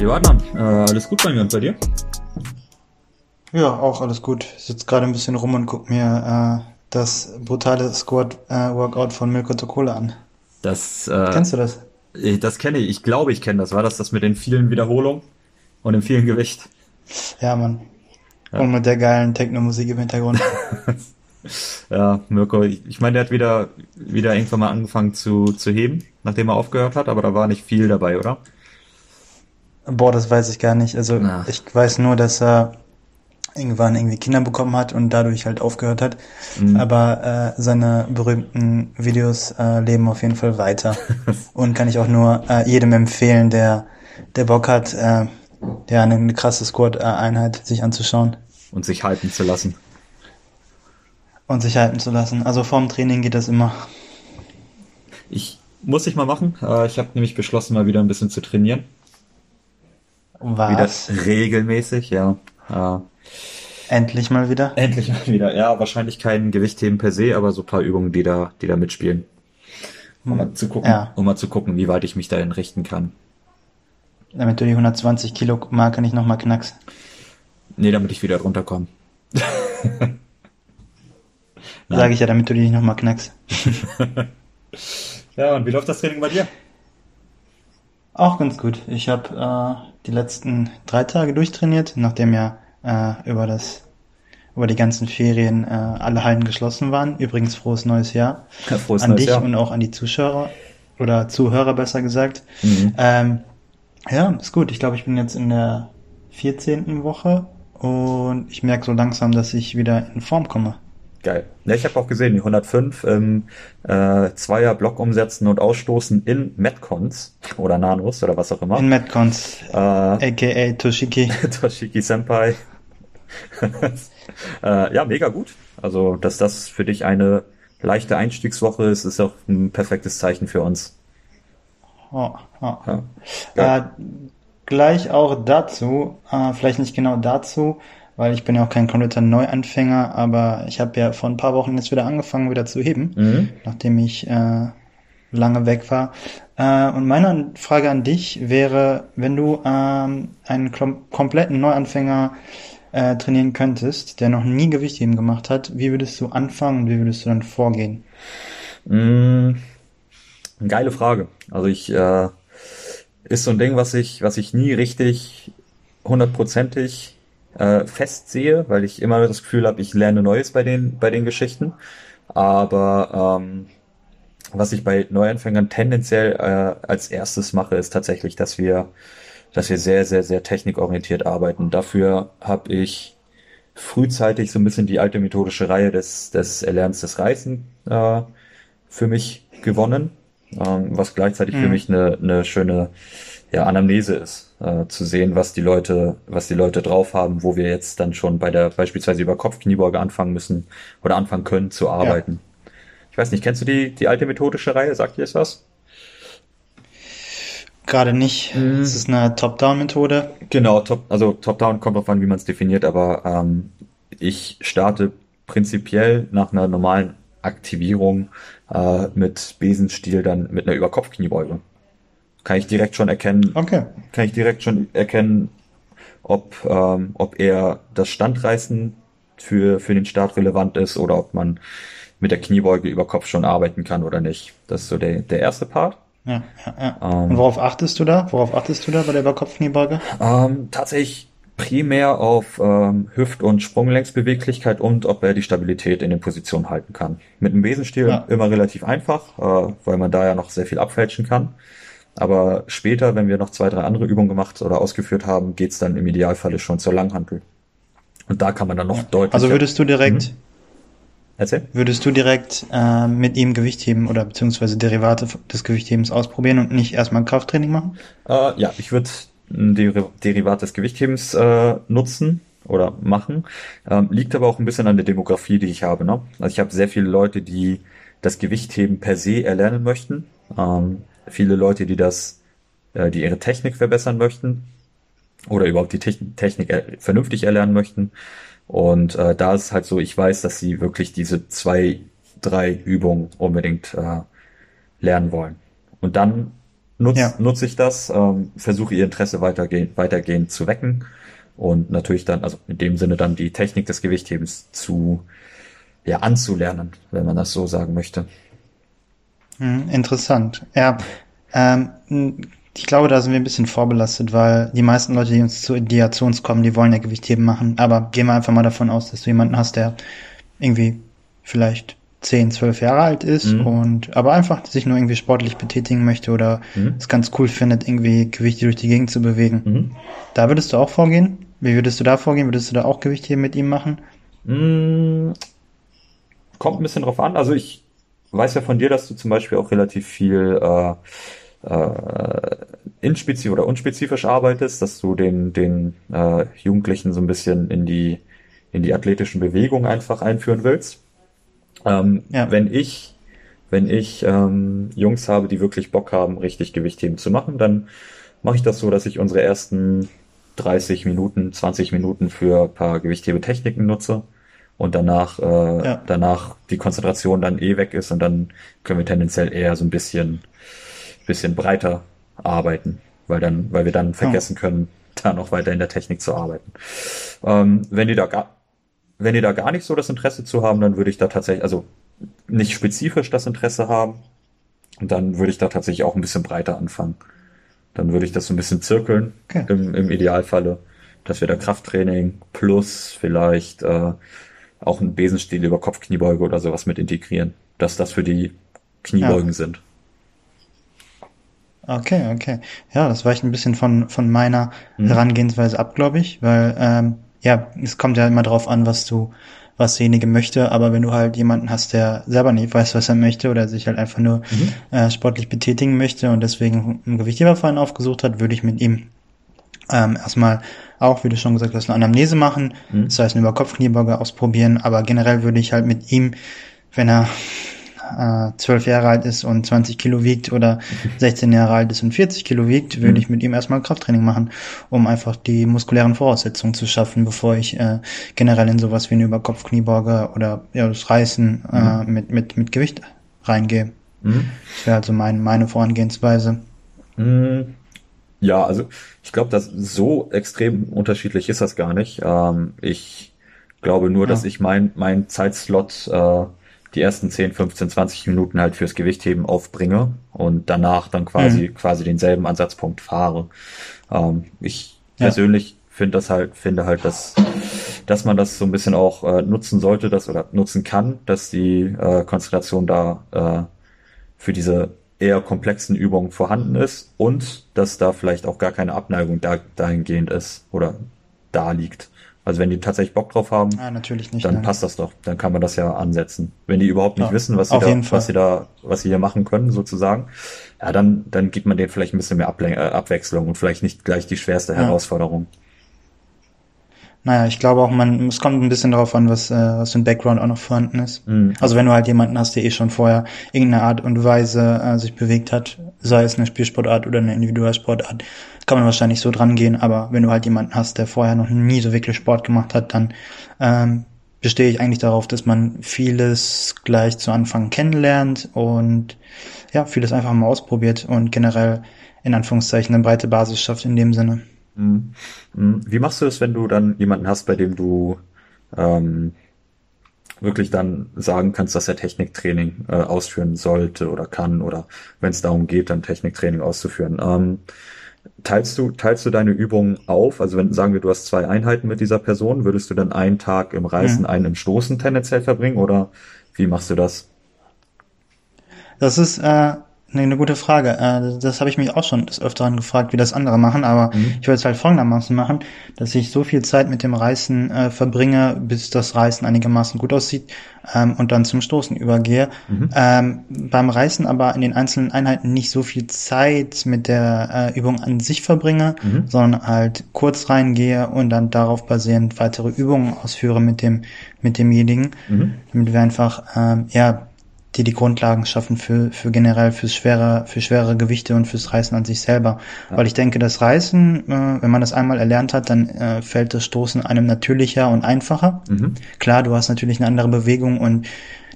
Jo, Adnan, äh, alles gut bei mir und bei dir? Ja, auch alles gut. Ich sitze gerade ein bisschen rum und guck mir äh, das brutale Squad-Workout äh, von Milko Tokola an. Das, äh, Kennst du das? Das kenne ich. Ich glaube, ich kenne das. War das das mit den vielen Wiederholungen und dem vielen Gewicht? Ja, Mann. Ja. Und mit der geilen Techno-Musik im Hintergrund. ja, Mirko, ich, ich meine, der hat wieder, wieder irgendwann mal angefangen zu, zu heben, nachdem er aufgehört hat, aber da war nicht viel dabei, oder? Boah, das weiß ich gar nicht. Also Na. ich weiß nur, dass er irgendwann irgendwie Kinder bekommen hat und dadurch halt aufgehört hat. Mhm. Aber äh, seine berühmten Videos äh, leben auf jeden Fall weiter. und kann ich auch nur äh, jedem empfehlen, der, der Bock hat, äh, ja, eine krasse Squad-Einheit sich anzuschauen. Und sich halten zu lassen. Und sich halten zu lassen. Also vorm Training geht das immer. Ich muss ich mal machen. Äh, ich habe nämlich beschlossen, mal wieder ein bisschen zu trainieren. Was? Wieder regelmäßig, ja. Endlich mal wieder? Endlich mal wieder. Ja, wahrscheinlich kein Gewichtheben per se, aber so ein paar Übungen, die da, die da mitspielen. Um hm. mal zu gucken, ja. um mal zu gucken, wie weit ich mich dahin richten kann. Damit du die 120 Kilo Marke nicht nochmal knackst. Nee, damit ich wieder runterkomme. Sage ich ja, damit du die nicht nochmal knackst. ja, und wie läuft das Training bei dir? Auch ganz gut. Ich habe äh, die letzten drei Tage durchtrainiert, nachdem ja äh, über das über die ganzen Ferien äh, alle Hallen geschlossen waren. Übrigens frohes neues Jahr ja, frohes an neues dich Jahr. und auch an die Zuschauer oder Zuhörer besser gesagt. Mhm. Ähm, ja, ist gut. Ich glaube, ich bin jetzt in der 14. Woche und ich merke so langsam, dass ich wieder in Form komme. Geil. Ja, ich habe auch gesehen, die 105 im äh, Zweier Block umsetzen und ausstoßen in Metcons oder Nanos oder was auch immer. In Metcons, äh, aka Toshiki. Toshiki Senpai. äh, ja, mega gut. Also, dass das für dich eine leichte Einstiegswoche ist, ist auch ein perfektes Zeichen für uns. Oh, oh. Ja, äh, gleich auch dazu, äh, vielleicht nicht genau dazu, weil ich bin ja auch kein kompletter Neuanfänger, aber ich habe ja vor ein paar Wochen jetzt wieder angefangen, wieder zu heben, mhm. nachdem ich äh, lange weg war. Äh, und meine Frage an dich wäre, wenn du ähm, einen kompletten Neuanfänger äh, trainieren könntest, der noch nie Gewichtheben gemacht hat, wie würdest du anfangen und wie würdest du dann vorgehen? Mm, geile Frage. Also ich äh, ist so ein Ding, was ich, was ich nie richtig hundertprozentig äh, festsehe, weil ich immer das Gefühl habe, ich lerne Neues bei den, bei den Geschichten. Aber ähm, was ich bei Neuanfängern tendenziell äh, als erstes mache, ist tatsächlich, dass wir, dass wir sehr, sehr, sehr technikorientiert arbeiten. Dafür habe ich frühzeitig so ein bisschen die alte methodische Reihe des, des Erlernens des Reißen äh, für mich gewonnen, ähm, was gleichzeitig mhm. für mich eine, eine schöne ja, Anamnese ist, äh, zu sehen, was die Leute, was die Leute drauf haben, wo wir jetzt dann schon bei der beispielsweise über Kopfkniebeuge anfangen müssen oder anfangen können zu arbeiten. Ja. Ich weiß nicht, kennst du die, die alte methodische Reihe? Sagt dir das was? Gerade nicht. Mhm. Es ist eine Top-Down-Methode. Genau, top, also Top-Down kommt drauf an, wie man es definiert, aber ähm, ich starte prinzipiell nach einer normalen Aktivierung äh, mit Besenstiel dann mit einer Überkopfkniebeuge kann ich direkt schon erkennen, okay. kann ich direkt schon erkennen, ob, ähm, ob er das Standreißen für, für den Start relevant ist oder ob man mit der Kniebeuge über Kopf schon arbeiten kann oder nicht. Das ist so der, der erste Part. Ja, ja, ja. Ähm, Und worauf achtest du da? Worauf achtest du da bei der Überkopfkniebeuge? Ähm, tatsächlich primär auf ähm, Hüft- und Sprunggelenksbeweglichkeit und ob er die Stabilität in den Positionen halten kann. Mit dem Besenstiel ja. immer relativ einfach, äh, weil man da ja noch sehr viel abfälschen kann. Aber später, wenn wir noch zwei, drei andere Übungen gemacht oder ausgeführt haben, geht's dann im Idealfalle schon zur Langhantel. Und da kann man dann noch deutlich. Also würdest du direkt, mhm. Erzähl. würdest du direkt äh, mit ihm Gewicht heben oder beziehungsweise Derivate des Gewichthebens ausprobieren und nicht erstmal ein Krafttraining machen? Äh, ja, ich würde ein Der Derivat des Gewichthebens äh, nutzen oder machen. Ähm, liegt aber auch ein bisschen an der Demografie, die ich habe. Ne? Also ich habe sehr viele Leute, die das Gewichtheben per se erlernen möchten. Ähm, viele Leute, die das, äh, die ihre Technik verbessern möchten oder überhaupt die Technik er vernünftig erlernen möchten. Und äh, da ist es halt so, ich weiß, dass sie wirklich diese zwei, drei Übungen unbedingt äh, lernen wollen. Und dann nutze ja. nutz ich das, ähm, versuche ihr Interesse weitergehend, weitergehend zu wecken und natürlich dann, also in dem Sinne dann die Technik des Gewichthebens zu, ja, anzulernen, wenn man das so sagen möchte. Hm, interessant. Ja, ähm, ich glaube, da sind wir ein bisschen vorbelastet, weil die meisten Leute, die uns zu, uns kommen, die wollen ja Gewichtheben machen. Aber gehen wir einfach mal davon aus, dass du jemanden hast, der irgendwie vielleicht 10, 12 Jahre alt ist mhm. und aber einfach sich nur irgendwie sportlich betätigen möchte oder mhm. es ganz cool findet, irgendwie Gewichte durch die Gegend zu bewegen. Mhm. Da würdest du auch vorgehen? Wie würdest du da vorgehen? Würdest du da auch Gewichtheben mit ihm machen? Mhm. Kommt ein bisschen drauf an. Also ich weiß ja von dir, dass du zum Beispiel auch relativ viel äh, äh, inspezifisch oder unspezifisch arbeitest, dass du den, den äh, Jugendlichen so ein bisschen in die, in die athletischen Bewegungen einfach einführen willst. Ähm, ja. Wenn ich, wenn ich ähm, Jungs habe, die wirklich Bock haben, richtig Gewichtheben zu machen, dann mache ich das so, dass ich unsere ersten 30 Minuten, 20 Minuten für ein paar Gewichthebetechniken nutze und danach, äh, ja. danach die Konzentration dann eh weg ist und dann können wir tendenziell eher so ein bisschen, bisschen breiter arbeiten, weil dann, weil wir dann vergessen ja. können, da noch weiter in der Technik zu arbeiten. Ähm, wenn die da gar, wenn die da gar nicht so das Interesse zu haben, dann würde ich da tatsächlich, also nicht spezifisch das Interesse haben, und dann würde ich da tatsächlich auch ein bisschen breiter anfangen. Dann würde ich das so ein bisschen zirkeln, okay. im, im Idealfalle, dass wir da Krafttraining plus vielleicht äh, auch einen Besenstiel über Kopfkniebeuge oder sowas mit integrieren, dass das für die Kniebeugen ja. sind. Okay, okay. Ja, das weicht ein bisschen von, von meiner mhm. Herangehensweise ab, glaube ich, weil ähm, ja, es kommt ja immer drauf an, was du, was derjenige möchte, aber wenn du halt jemanden hast, der selber nicht weiß, was er möchte oder sich halt einfach nur mhm. äh, sportlich betätigen möchte und deswegen einen Gewichtheberverein aufgesucht hat, würde ich mit ihm ähm, erstmal auch, wie du schon gesagt hast, eine Anamnese machen, mhm. das heißt eine Überkopfkniebeuge ausprobieren, aber generell würde ich halt mit ihm, wenn er äh, zwölf äh, Jahre alt ist und 20 Kilo wiegt oder 16 Jahre alt ist und 40 Kilo wiegt, würde mhm. ich mit ihm erstmal Krafttraining machen, um einfach die muskulären Voraussetzungen zu schaffen, bevor ich äh, generell in sowas wie eine Überkopfkniebeuge oder ja, das Reißen äh, mhm. mit, mit, mit Gewicht reingehe. Mhm. Das wäre also mein, meine Vorangehensweise. Ja, also ich glaube, dass so extrem unterschiedlich ist das gar nicht. Ähm, ich glaube nur, ja. dass ich mein, mein Zeitslot äh, die ersten 10, 15, 20 Minuten halt fürs Gewichtheben aufbringe und danach dann quasi, mhm. quasi denselben Ansatzpunkt fahre. Ähm, ich ja. persönlich finde das halt, finde halt, dass, dass man das so ein bisschen auch äh, nutzen sollte, dass oder nutzen kann, dass die äh, Konzentration da äh, für diese eher komplexen Übungen vorhanden ist und dass da vielleicht auch gar keine Abneigung da, dahingehend ist oder da liegt. Also wenn die tatsächlich Bock drauf haben, ja, natürlich nicht, dann nein. passt das doch. Dann kann man das ja ansetzen. Wenn die überhaupt nicht ja, wissen, was sie, da, was sie da, was sie hier machen können, sozusagen, ja, dann, dann gibt man denen vielleicht ein bisschen mehr Ablen äh, Abwechslung und vielleicht nicht gleich die schwerste ja. Herausforderung. Naja, ich glaube auch, man, es kommt ein bisschen darauf an, was, äh, was für ein Background auch noch vorhanden ist. Mhm. Also wenn du halt jemanden hast, der eh schon vorher irgendeine Art und Weise äh, sich bewegt hat, sei es eine Spielsportart oder eine Individualsportart, kann man wahrscheinlich so dran gehen, aber wenn du halt jemanden hast, der vorher noch nie so wirklich Sport gemacht hat, dann ähm, bestehe ich eigentlich darauf, dass man vieles gleich zu Anfang kennenlernt und ja, vieles einfach mal ausprobiert und generell in Anführungszeichen eine breite Basis schafft in dem Sinne. Mhm. Mhm. Wie machst du es, wenn du dann jemanden hast, bei dem du ähm, wirklich dann sagen kannst, dass er Techniktraining äh, ausführen sollte oder kann oder wenn es darum geht, dann Techniktraining auszuführen. Ähm, teilst du, teilst du deine Übungen auf? Also wenn, sagen wir, du hast zwei Einheiten mit dieser Person, würdest du dann einen Tag im Reißen, mhm. einen im Stoßen tendenziell verbringen oder wie machst du das? Das ist äh, Nee, eine gute Frage. Äh, das habe ich mich auch schon des Öfteren gefragt, wie das andere machen, aber mhm. ich würde es halt folgendermaßen machen, dass ich so viel Zeit mit dem Reißen äh, verbringe, bis das Reißen einigermaßen gut aussieht ähm, und dann zum Stoßen übergehe. Mhm. Ähm, beim Reißen aber in den einzelnen Einheiten nicht so viel Zeit mit der äh, Übung an sich verbringe, mhm. sondern halt kurz reingehe und dann darauf basierend weitere Übungen ausführe mit dem mit demjenigen, mhm. damit wir einfach ähm, ja die die Grundlagen schaffen für, für generell fürs schwere, für schwere Gewichte und fürs Reißen an sich selber. Ja. Weil ich denke, das Reißen, äh, wenn man das einmal erlernt hat, dann äh, fällt das Stoßen einem natürlicher und einfacher. Mhm. Klar, du hast natürlich eine andere Bewegung und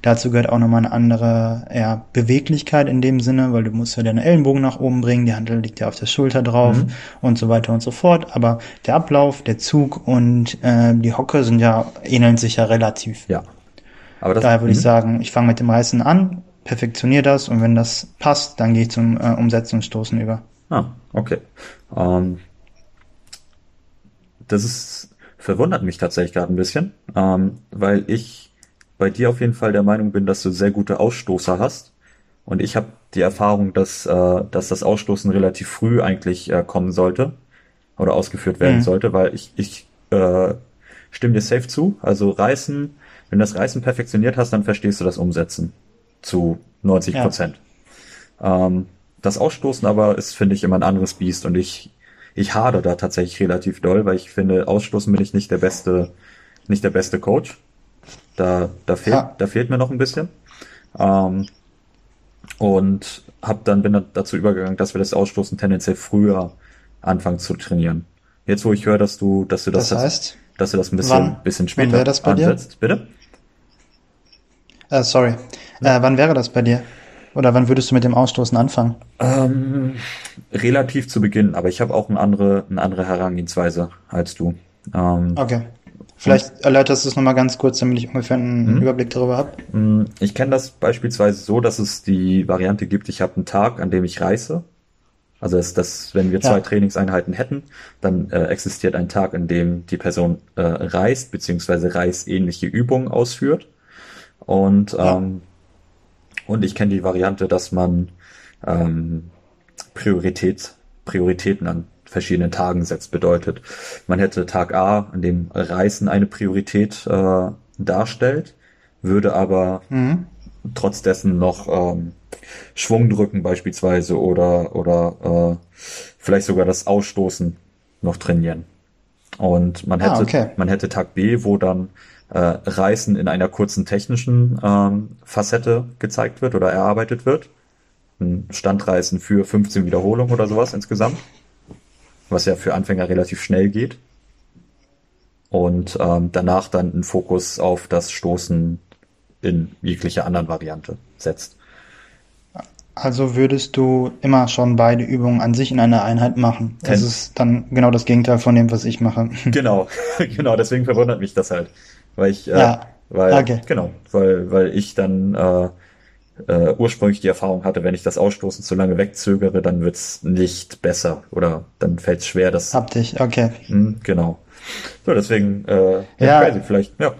Dazu gehört auch nochmal eine andere ja, Beweglichkeit in dem Sinne, weil du musst ja deine Ellenbogen nach oben bringen, die Handel liegt ja auf der Schulter drauf mhm. und so weiter und so fort. Aber der Ablauf, der Zug und äh, die Hocke sind ja, ähneln sich ja relativ. Ja. Aber das, Daher würde ich mhm. sagen, ich fange mit dem Reißen an, perfektioniere das und wenn das passt, dann gehe ich zum äh, Umsetzen und Stoßen über. Ah, okay. Ähm, das ist, verwundert mich tatsächlich gerade ein bisschen, ähm, weil ich bei dir auf jeden Fall der Meinung bin, dass du sehr gute Ausstoßer hast. Und ich habe die Erfahrung, dass, äh, dass das Ausstoßen relativ früh eigentlich äh, kommen sollte oder ausgeführt werden mhm. sollte, weil ich, ich äh, stimme dir safe zu. Also Reißen, wenn du das Reißen perfektioniert hast, dann verstehst du das Umsetzen zu 90 Prozent. Ja. Ähm, das Ausstoßen aber ist, finde ich, immer ein anderes Biest und ich ich hade da tatsächlich relativ doll, weil ich finde, ausstoßen bin ich nicht der beste, nicht der beste Coach. Da, da fehlt, ja. da fehlt mir noch ein bisschen. Ähm, und hab dann bin dann dazu übergegangen, dass wir das Ausstoßen tendenziell früher anfangen zu trainieren. Jetzt, wo ich höre, dass du, dass du das, das heißt, dass du das ein bisschen, wann, bisschen später das ansetzt, dir? bitte? Uh, sorry. Uh, wann wäre das bei dir? Oder wann würdest du mit dem Ausstoßen anfangen? Ähm, relativ zu Beginn, aber ich habe auch eine andere, eine andere Herangehensweise als du. Ähm, okay. Vielleicht erläuterst du es nochmal ganz kurz, damit ich ungefähr einen mhm. Überblick darüber habe. Mhm. Ich kenne das beispielsweise so, dass es die Variante gibt, ich habe einen Tag, an dem ich reiße. Also dass, dass wenn wir zwei ja. Trainingseinheiten hätten, dann äh, existiert ein Tag, in dem die Person äh, reist, beziehungsweise reißähnliche Übungen ausführt. Und ja. ähm, und ich kenne die Variante, dass man ähm, Priorität, Prioritäten an verschiedenen Tagen setzt. Bedeutet, man hätte Tag A, an dem Reisen eine Priorität äh, darstellt, würde aber mhm. trotz dessen noch ähm, Schwung drücken beispielsweise oder oder äh, vielleicht sogar das Ausstoßen noch trainieren. Und man ah, hätte ah, okay. man hätte Tag B, wo dann äh, Reißen in einer kurzen technischen ähm, Facette gezeigt wird oder erarbeitet wird. Ein Standreißen für 15 Wiederholungen oder sowas insgesamt, was ja für Anfänger relativ schnell geht. Und ähm, danach dann ein Fokus auf das Stoßen in jeglicher anderen Variante setzt. Also würdest du immer schon beide Übungen an sich in einer Einheit machen. Das Ten ist dann genau das Gegenteil von dem, was ich mache. Genau, genau, deswegen verwundert mich das halt. Weil ich, äh, ja. weil, okay. genau, weil, weil ich dann äh, äh, ursprünglich die Erfahrung hatte, wenn ich das Ausstoßen zu lange wegzögere, dann wird's nicht besser oder dann fällt's schwer, das. Hab dich, okay. Mh, hm, genau. So, deswegen, äh, ja, crazy, vielleicht, ja.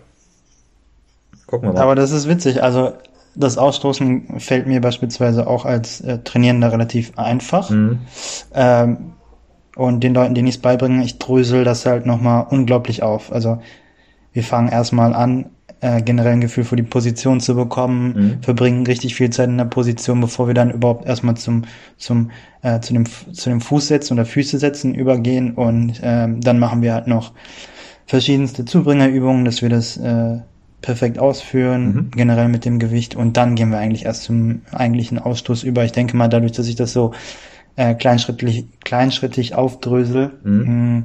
Gucken wir mal. Aber das ist witzig, also das Ausstoßen fällt mir beispielsweise auch als äh, Trainierender relativ einfach. Mhm. Ähm, und den Leuten, denen ich es beibringe, ich drösel das halt nochmal unglaublich auf. Also wir fangen erstmal an, äh, generell ein Gefühl für die Position zu bekommen, mhm. verbringen richtig viel Zeit in der Position, bevor wir dann überhaupt erstmal zum, zum, äh, zu dem, zu dem Fuß setzen oder Füße setzen übergehen und ähm, dann machen wir halt noch verschiedenste Zubringerübungen, dass wir das äh, perfekt ausführen, mhm. generell mit dem Gewicht und dann gehen wir eigentlich erst zum eigentlichen Ausstoß über. Ich denke mal, dadurch, dass ich das so äh, kleinschrittlich, kleinschrittig aufdrösel, mhm. mh,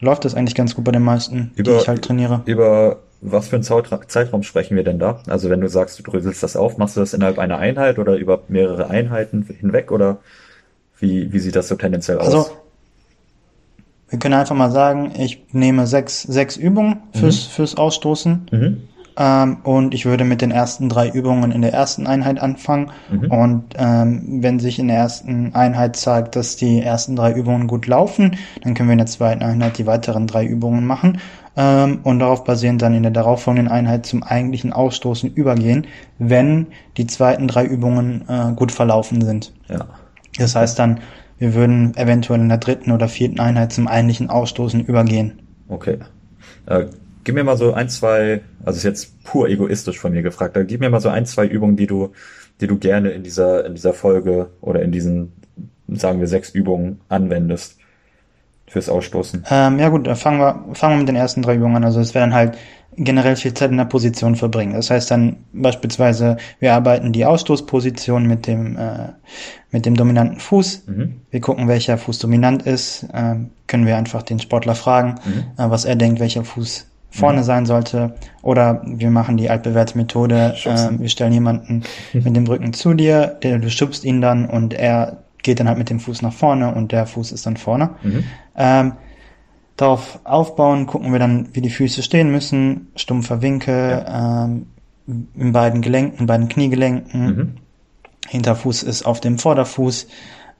läuft das eigentlich ganz gut bei den meisten, über, die ich halt trainiere. Über was für einen Zeitraum sprechen wir denn da? Also wenn du sagst, du dröselst das auf, machst du das innerhalb einer Einheit oder über mehrere Einheiten hinweg oder wie, wie sieht das so tendenziell aus? Also, wir können einfach mal sagen, ich nehme sechs, sechs Übungen fürs, mhm. fürs Ausstoßen. Mhm. Ähm, und ich würde mit den ersten drei Übungen in der ersten Einheit anfangen. Mhm. Und ähm, wenn sich in der ersten Einheit zeigt, dass die ersten drei Übungen gut laufen, dann können wir in der zweiten Einheit die weiteren drei Übungen machen ähm, und darauf basierend dann in der darauffolgenden Einheit zum eigentlichen Ausstoßen übergehen, wenn die zweiten drei Übungen äh, gut verlaufen sind. Ja. Das heißt dann, wir würden eventuell in der dritten oder vierten Einheit zum eigentlichen Ausstoßen übergehen. Okay. Äh, Gib mir mal so ein, zwei, also ist jetzt pur egoistisch von mir gefragt, aber gib mir mal so ein, zwei Übungen, die du, die du gerne in dieser, in dieser Folge oder in diesen, sagen wir, sechs Übungen anwendest fürs Ausstoßen. Ähm, ja gut, dann fangen wir, fangen wir mit den ersten drei Übungen an. Also es werden halt generell viel Zeit in der Position verbringen. Das heißt dann beispielsweise, wir arbeiten die Ausstoßposition mit dem, äh, mit dem dominanten Fuß. Mhm. Wir gucken, welcher Fuß dominant ist. Äh, können wir einfach den Sportler fragen, mhm. äh, was er denkt, welcher Fuß vorne sein sollte. Oder wir machen die altbewährte Methode, äh, wir stellen jemanden mit dem Rücken zu dir, der, du schubst ihn dann und er geht dann halt mit dem Fuß nach vorne und der Fuß ist dann vorne. Mhm. Ähm, darauf aufbauen, gucken wir dann, wie die Füße stehen müssen, stumpfer Winkel, ja. ähm, in beiden Gelenken, in beiden Kniegelenken. Mhm. Hinterfuß ist auf dem Vorderfuß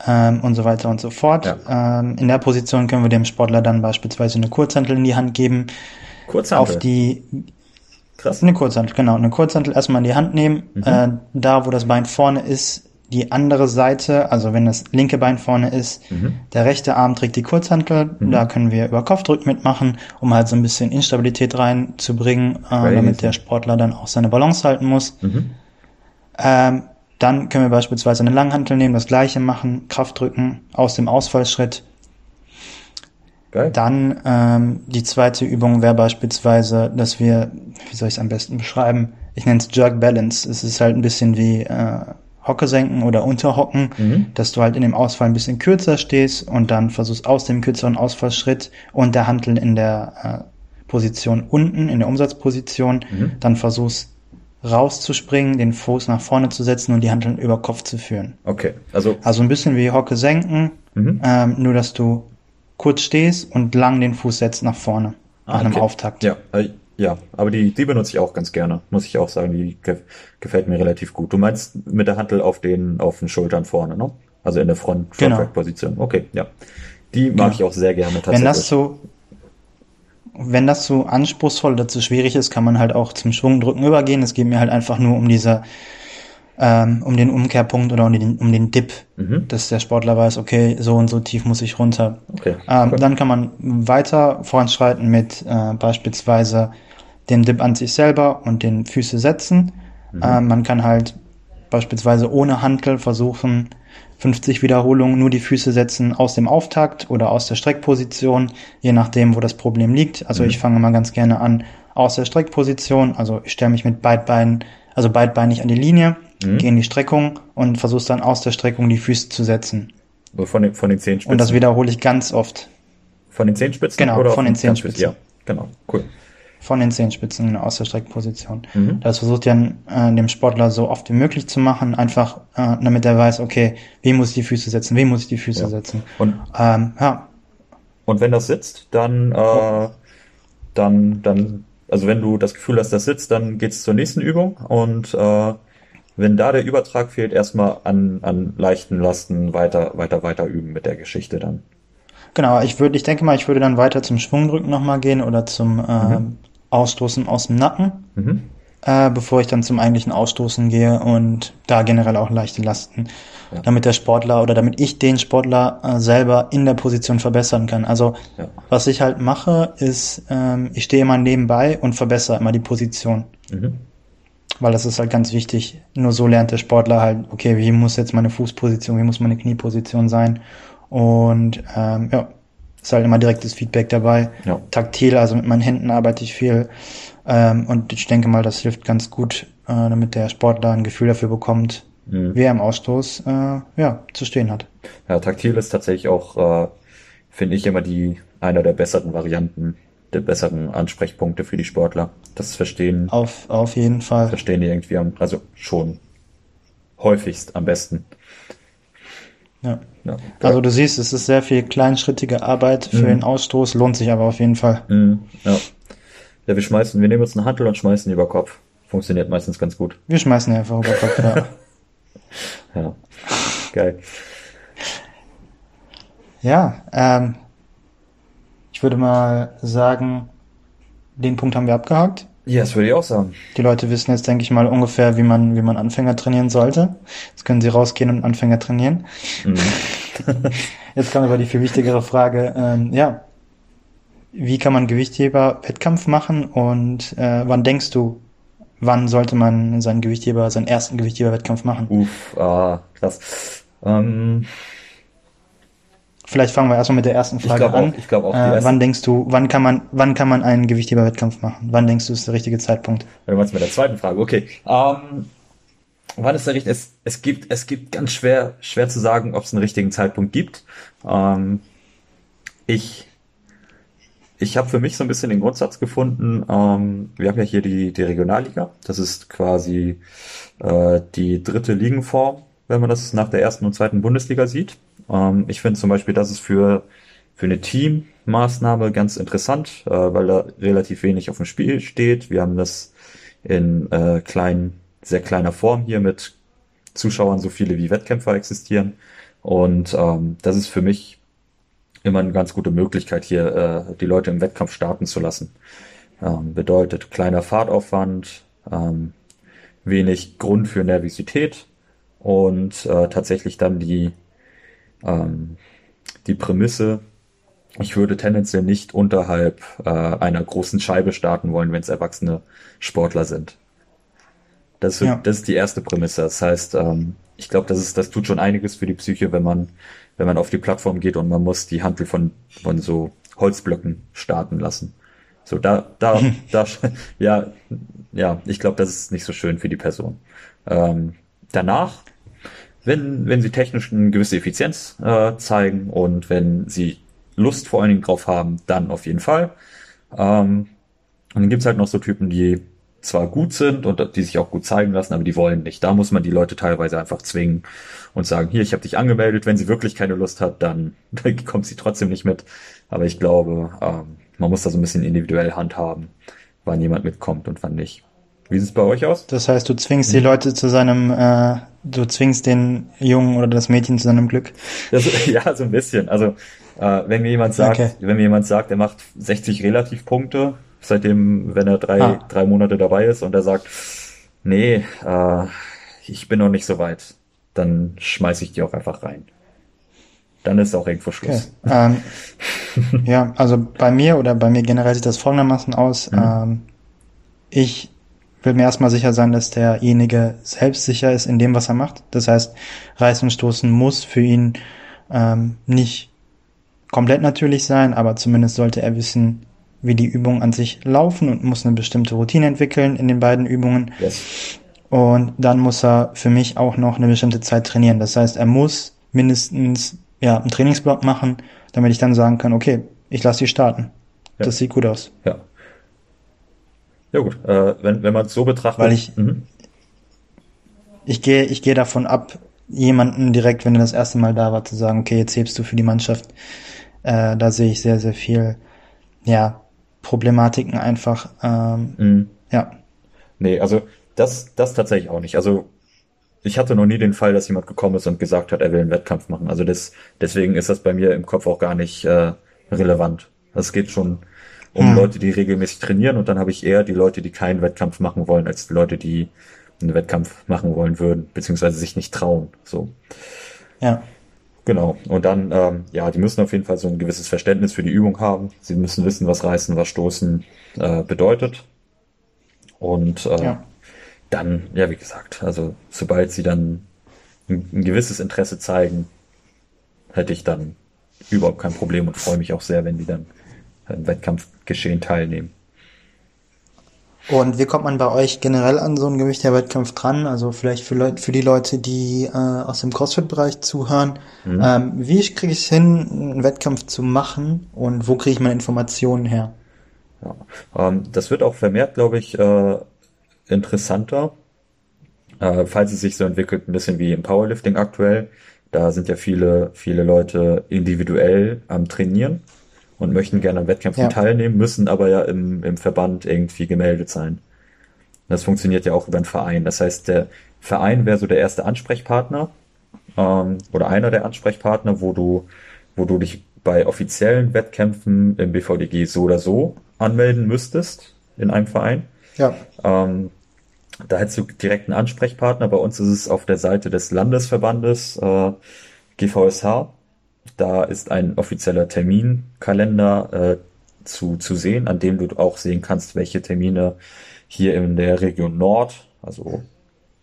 ähm, und so weiter und so fort. Ja. Ähm, in der Position können wir dem Sportler dann beispielsweise eine Kurzhantel in die Hand geben. Kurzhantel? Auf die Krass. Eine Kurzhantel, genau. Eine Kurzhantel erstmal in die Hand nehmen. Mhm. Äh, da, wo das Bein vorne ist, die andere Seite, also wenn das linke Bein vorne ist, mhm. der rechte Arm trägt die Kurzhantel. Mhm. Da können wir über Kopfdruck mitmachen, um halt so ein bisschen Instabilität reinzubringen, äh, damit der Sportler dann auch seine Balance halten muss. Mhm. Ähm, dann können wir beispielsweise eine Langhantel nehmen, das gleiche machen, Kraft drücken aus dem Ausfallschritt. Geil. Dann ähm, die zweite Übung wäre beispielsweise, dass wir, wie soll ich es am besten beschreiben? Ich nenne es Jerk Balance. Es ist halt ein bisschen wie äh, Hocke senken oder Unterhocken, mhm. dass du halt in dem Ausfall ein bisschen kürzer stehst und dann versuchst aus dem kürzeren Ausfallschritt und der Hantel in der äh, Position unten, in der Umsatzposition, mhm. dann versuchst rauszuspringen, den Fuß nach vorne zu setzen und die Handeln über Kopf zu führen. Okay, also also ein bisschen wie Hocke senken, mhm. ähm, nur dass du kurz stehst und lang den Fuß setzt nach vorne ah, nach okay. einem Auftakt. Ja, äh, ja, aber die die benutze ich auch ganz gerne, muss ich auch sagen, die gefällt mir relativ gut. Du meinst mit der Handel auf den auf den Schultern vorne, ne? Also in der Front genau. Position. Okay, ja. Die mag genau. ich auch sehr gerne tatsächlich. Wenn das so wenn das zu anspruchsvoll oder zu schwierig ist, kann man halt auch zum Schwungdrücken übergehen. Es geht mir halt einfach nur um diese, ähm, um den Umkehrpunkt oder um den, um den Dip, mhm. dass der Sportler weiß, okay, so und so tief muss ich runter. Okay. Ähm, Dann kann man weiter voranschreiten mit äh, beispielsweise dem Dip an sich selber und den Füße setzen. Mhm. Ähm, man kann halt beispielsweise ohne Hantel versuchen, 50 Wiederholungen nur die Füße setzen aus dem Auftakt oder aus der Streckposition, je nachdem, wo das Problem liegt. Also mhm. ich fange mal ganz gerne an aus der Streckposition. Also ich stelle mich mit Beidbeinen, also beidbeinig an die Linie, mhm. gehe in die Streckung und versuche dann aus der Streckung die Füße zu setzen. Also von den, von den Zehenspitzen. Und das wiederhole ich ganz oft. Von den Zehenspitzen? Genau, oder von den Zehenspitzen. Ja, genau, cool von den Zehenspitzen aus der Streckposition. Mhm. Das versucht ja äh, dem Sportler so oft wie möglich zu machen, einfach äh, damit er weiß, okay, wie muss ich die Füße setzen, wie muss ich die Füße ja. setzen. Und, ähm, ja. und wenn das sitzt, dann, äh, dann, dann, also wenn du das Gefühl hast, das sitzt, dann geht's zur nächsten Übung und äh, wenn da der Übertrag fehlt, erstmal an, an leichten Lasten weiter, weiter, weiter üben mit der Geschichte dann. Genau, ich würde, ich denke mal, ich würde dann weiter zum Schwungdrücken nochmal gehen oder zum äh, mhm. Ausstoßen aus dem Nacken, mhm. äh, bevor ich dann zum eigentlichen Ausstoßen gehe und da generell auch leichte Lasten, ja. damit der Sportler oder damit ich den Sportler äh, selber in der Position verbessern kann. Also ja. was ich halt mache, ist, ähm, ich stehe immer nebenbei und verbessere immer die Position. Mhm. Weil das ist halt ganz wichtig. Nur so lernt der Sportler halt, okay, wie muss jetzt meine Fußposition, wie muss meine Knieposition sein. Und ähm, ja, ist halt immer direktes Feedback dabei. Ja. Taktil, also mit meinen Händen arbeite ich viel. Ähm, und ich denke mal, das hilft ganz gut, äh, damit der Sportler ein Gefühl dafür bekommt, mhm. wie er im Ausstoß äh, ja, zu stehen hat. Ja, taktil ist tatsächlich auch, äh, finde ich, immer die einer der besseren Varianten, der besseren Ansprechpunkte für die Sportler. Das Verstehen. Auf, auf jeden Fall. Verstehen die irgendwie am, also schon häufigst am besten. Ja. ja. Also du siehst, es ist sehr viel kleinschrittige Arbeit für mhm. den Ausstoß, lohnt sich aber auf jeden Fall. Mhm. Ja. Ja, wir schmeißen, wir nehmen uns einen Handel und schmeißen über Kopf. Funktioniert meistens ganz gut. Wir schmeißen einfach über Kopf, ja. ja. Geil. Ja, ähm, ich würde mal sagen, den Punkt haben wir abgehakt. Ja, das würde ich auch sagen. Die Leute wissen jetzt, denke ich mal, ungefähr, wie man, wie man Anfänger trainieren sollte. Jetzt können sie rausgehen und Anfänger trainieren. Mhm. jetzt kommt aber die viel wichtigere Frage, ähm, ja, wie kann man Gewichtheber Wettkampf machen und äh, wann denkst du, wann sollte man seinen Gewichtheber, seinen ersten Gewichtheber-Wettkampf machen? Uff, ah, krass. Ähm, Vielleicht fangen wir erstmal mit der ersten Frage ich an. Auch, ich glaube auch. Äh, wann denkst du, wann kann man, wann kann man einen Gewichtheber-Wettkampf machen? Wann denkst du, ist der richtige Zeitpunkt? Du meinst mit der zweiten Frage, okay. Ähm, wann ist der richtige? Es, es gibt, es gibt ganz schwer, schwer zu sagen, ob es einen richtigen Zeitpunkt gibt. Ähm, ich ich habe für mich so ein bisschen den Grundsatz gefunden, ähm, wir haben ja hier die, die Regionalliga, das ist quasi äh, die dritte Ligenform, wenn man das nach der ersten und zweiten Bundesliga sieht. Ähm, ich finde zum Beispiel, dass es für, für eine Teammaßnahme ganz interessant, äh, weil da relativ wenig auf dem Spiel steht. Wir haben das in äh, kleinen, sehr kleiner Form hier mit Zuschauern so viele wie Wettkämpfer existieren. Und ähm, das ist für mich immer eine ganz gute Möglichkeit, hier äh, die Leute im Wettkampf starten zu lassen. Ähm, bedeutet kleiner Fahrtaufwand, ähm, wenig Grund für Nervosität und äh, tatsächlich dann die, ähm, die Prämisse, ich würde tendenziell nicht unterhalb äh, einer großen Scheibe starten wollen, wenn es erwachsene Sportler sind. Das, ja. das ist die erste Prämisse. Das heißt, ähm, ich glaube, das ist, das tut schon einiges für die Psyche, wenn man, wenn man auf die Plattform geht und man muss die Handel von, von so Holzblöcken starten lassen. So, da, da, da, ja, ja, ich glaube, das ist nicht so schön für die Person. Ähm, danach, wenn, wenn sie technisch eine gewisse Effizienz äh, zeigen und wenn sie Lust vor allen Dingen drauf haben, dann auf jeden Fall. Ähm, und dann gibt's halt noch so Typen, die zwar gut sind und die sich auch gut zeigen lassen, aber die wollen nicht. Da muss man die Leute teilweise einfach zwingen und sagen, hier, ich habe dich angemeldet, wenn sie wirklich keine Lust hat, dann, dann kommt sie trotzdem nicht mit. Aber ich glaube, ähm, man muss da so ein bisschen individuell handhaben, wann jemand mitkommt und wann nicht. Wie sieht es bei euch aus? Das heißt, du zwingst die Leute zu seinem, äh, du zwingst den Jungen oder das Mädchen zu seinem Glück. Das, ja, so ein bisschen. Also äh, wenn mir jemand sagt, okay. wenn mir jemand sagt, er macht 60 Relativpunkte, seitdem, wenn er drei, ah. drei Monate dabei ist und er sagt, nee, äh, ich bin noch nicht so weit, dann schmeiße ich die auch einfach rein. Dann ist auch irgendwo Schluss. Okay. Ähm, ja, also bei mir oder bei mir generell sieht das folgendermaßen aus. Mhm. Ähm, ich will mir erstmal sicher sein, dass derjenige selbstsicher ist in dem, was er macht. Das heißt, Reißen und Stoßen muss für ihn ähm, nicht komplett natürlich sein, aber zumindest sollte er wissen, wie die Übungen an sich laufen und muss eine bestimmte Routine entwickeln in den beiden Übungen. Yes. Und dann muss er für mich auch noch eine bestimmte Zeit trainieren. Das heißt, er muss mindestens ja, einen Trainingsblock machen, damit ich dann sagen kann, okay, ich lasse die starten. Ja. Das sieht gut aus. Ja. Ja gut, äh, wenn, wenn man es so betrachtet. Weil ich, mhm. ich gehe, ich gehe davon ab, jemanden direkt, wenn er das erste Mal da war, zu sagen, okay, jetzt hebst du für die Mannschaft. Äh, da sehe ich sehr, sehr viel, ja, Problematiken einfach. Ähm, mhm. Ja. Nee, also das, das tatsächlich auch nicht. Also ich hatte noch nie den Fall, dass jemand gekommen ist und gesagt hat, er will einen Wettkampf machen. Also das, deswegen ist das bei mir im Kopf auch gar nicht äh, relevant. Es geht schon um hm. Leute, die regelmäßig trainieren und dann habe ich eher die Leute, die keinen Wettkampf machen wollen, als die Leute, die einen Wettkampf machen wollen würden, beziehungsweise sich nicht trauen. So. Ja. Genau. Und dann, ähm, ja, die müssen auf jeden Fall so ein gewisses Verständnis für die Übung haben. Sie müssen wissen, was Reißen, was Stoßen äh, bedeutet. Und äh, ja. dann, ja, wie gesagt, also sobald sie dann ein, ein gewisses Interesse zeigen, hätte ich dann überhaupt kein Problem und freue mich auch sehr, wenn die dann im Wettkampfgeschehen teilnehmen. Und wie kommt man bei euch generell an so einen Gewichtheberwettkampf dran? Also vielleicht für, Leute, für die Leute, die äh, aus dem CrossFit-Bereich zuhören. Mhm. Ähm, wie kriege ich es hin, einen Wettkampf zu machen und wo kriege ich meine Informationen her? Ja, ähm, das wird auch vermehrt, glaube ich, äh, interessanter, äh, falls es sich so entwickelt, ein bisschen wie im Powerlifting aktuell. Da sind ja viele, viele Leute individuell am Trainieren und möchten gerne an Wettkämpfen ja. teilnehmen, müssen aber ja im, im Verband irgendwie gemeldet sein. Das funktioniert ja auch über einen Verein. Das heißt, der Verein wäre so der erste Ansprechpartner ähm, oder einer der Ansprechpartner, wo du, wo du dich bei offiziellen Wettkämpfen im BVDG so oder so anmelden müsstest in einem Verein. Ja. Ähm, da hättest du direkt einen Ansprechpartner. Bei uns ist es auf der Seite des Landesverbandes äh, GVSH. Da ist ein offizieller Terminkalender äh, zu, zu sehen, an dem du auch sehen kannst, welche Termine hier in der Region Nord, also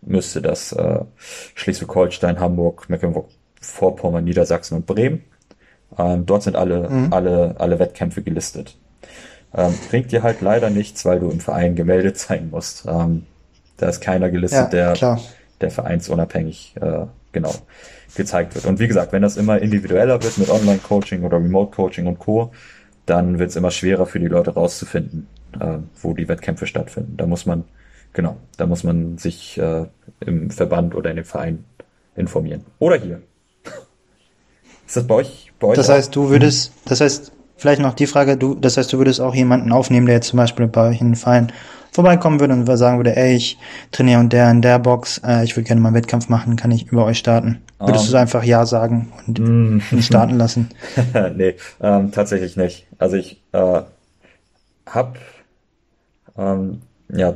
müsste das äh, Schleswig-Holstein, Hamburg, Mecklenburg-Vorpommern, Niedersachsen und Bremen. Ähm, dort sind alle, mhm. alle, alle Wettkämpfe gelistet. Ähm, bringt dir halt leider nichts, weil du im Verein gemeldet sein musst. Ähm, da ist keiner gelistet, ja, der, der vereinsunabhängig äh, genau gezeigt wird. Und wie gesagt, wenn das immer individueller wird mit Online-Coaching oder Remote-Coaching und Co., dann wird es immer schwerer für die Leute rauszufinden, äh, wo die Wettkämpfe stattfinden. Da muss man, genau, da muss man sich äh, im Verband oder in dem Verein informieren. Oder hier. Ist das bei euch? Bei euch das auch? heißt, du würdest, das heißt, vielleicht noch die Frage, du, das heißt, du würdest auch jemanden aufnehmen, der jetzt zum Beispiel bei euch in den Verein vorbeikommen würde und sagen würde, ey, ich trainiere und der in der Box, äh, ich würde gerne mal einen Wettkampf machen, kann ich über euch starten? Würdest um, du einfach Ja sagen und mm. ihn starten lassen? nee, ähm, tatsächlich nicht. Also ich äh, hab ähm, ja,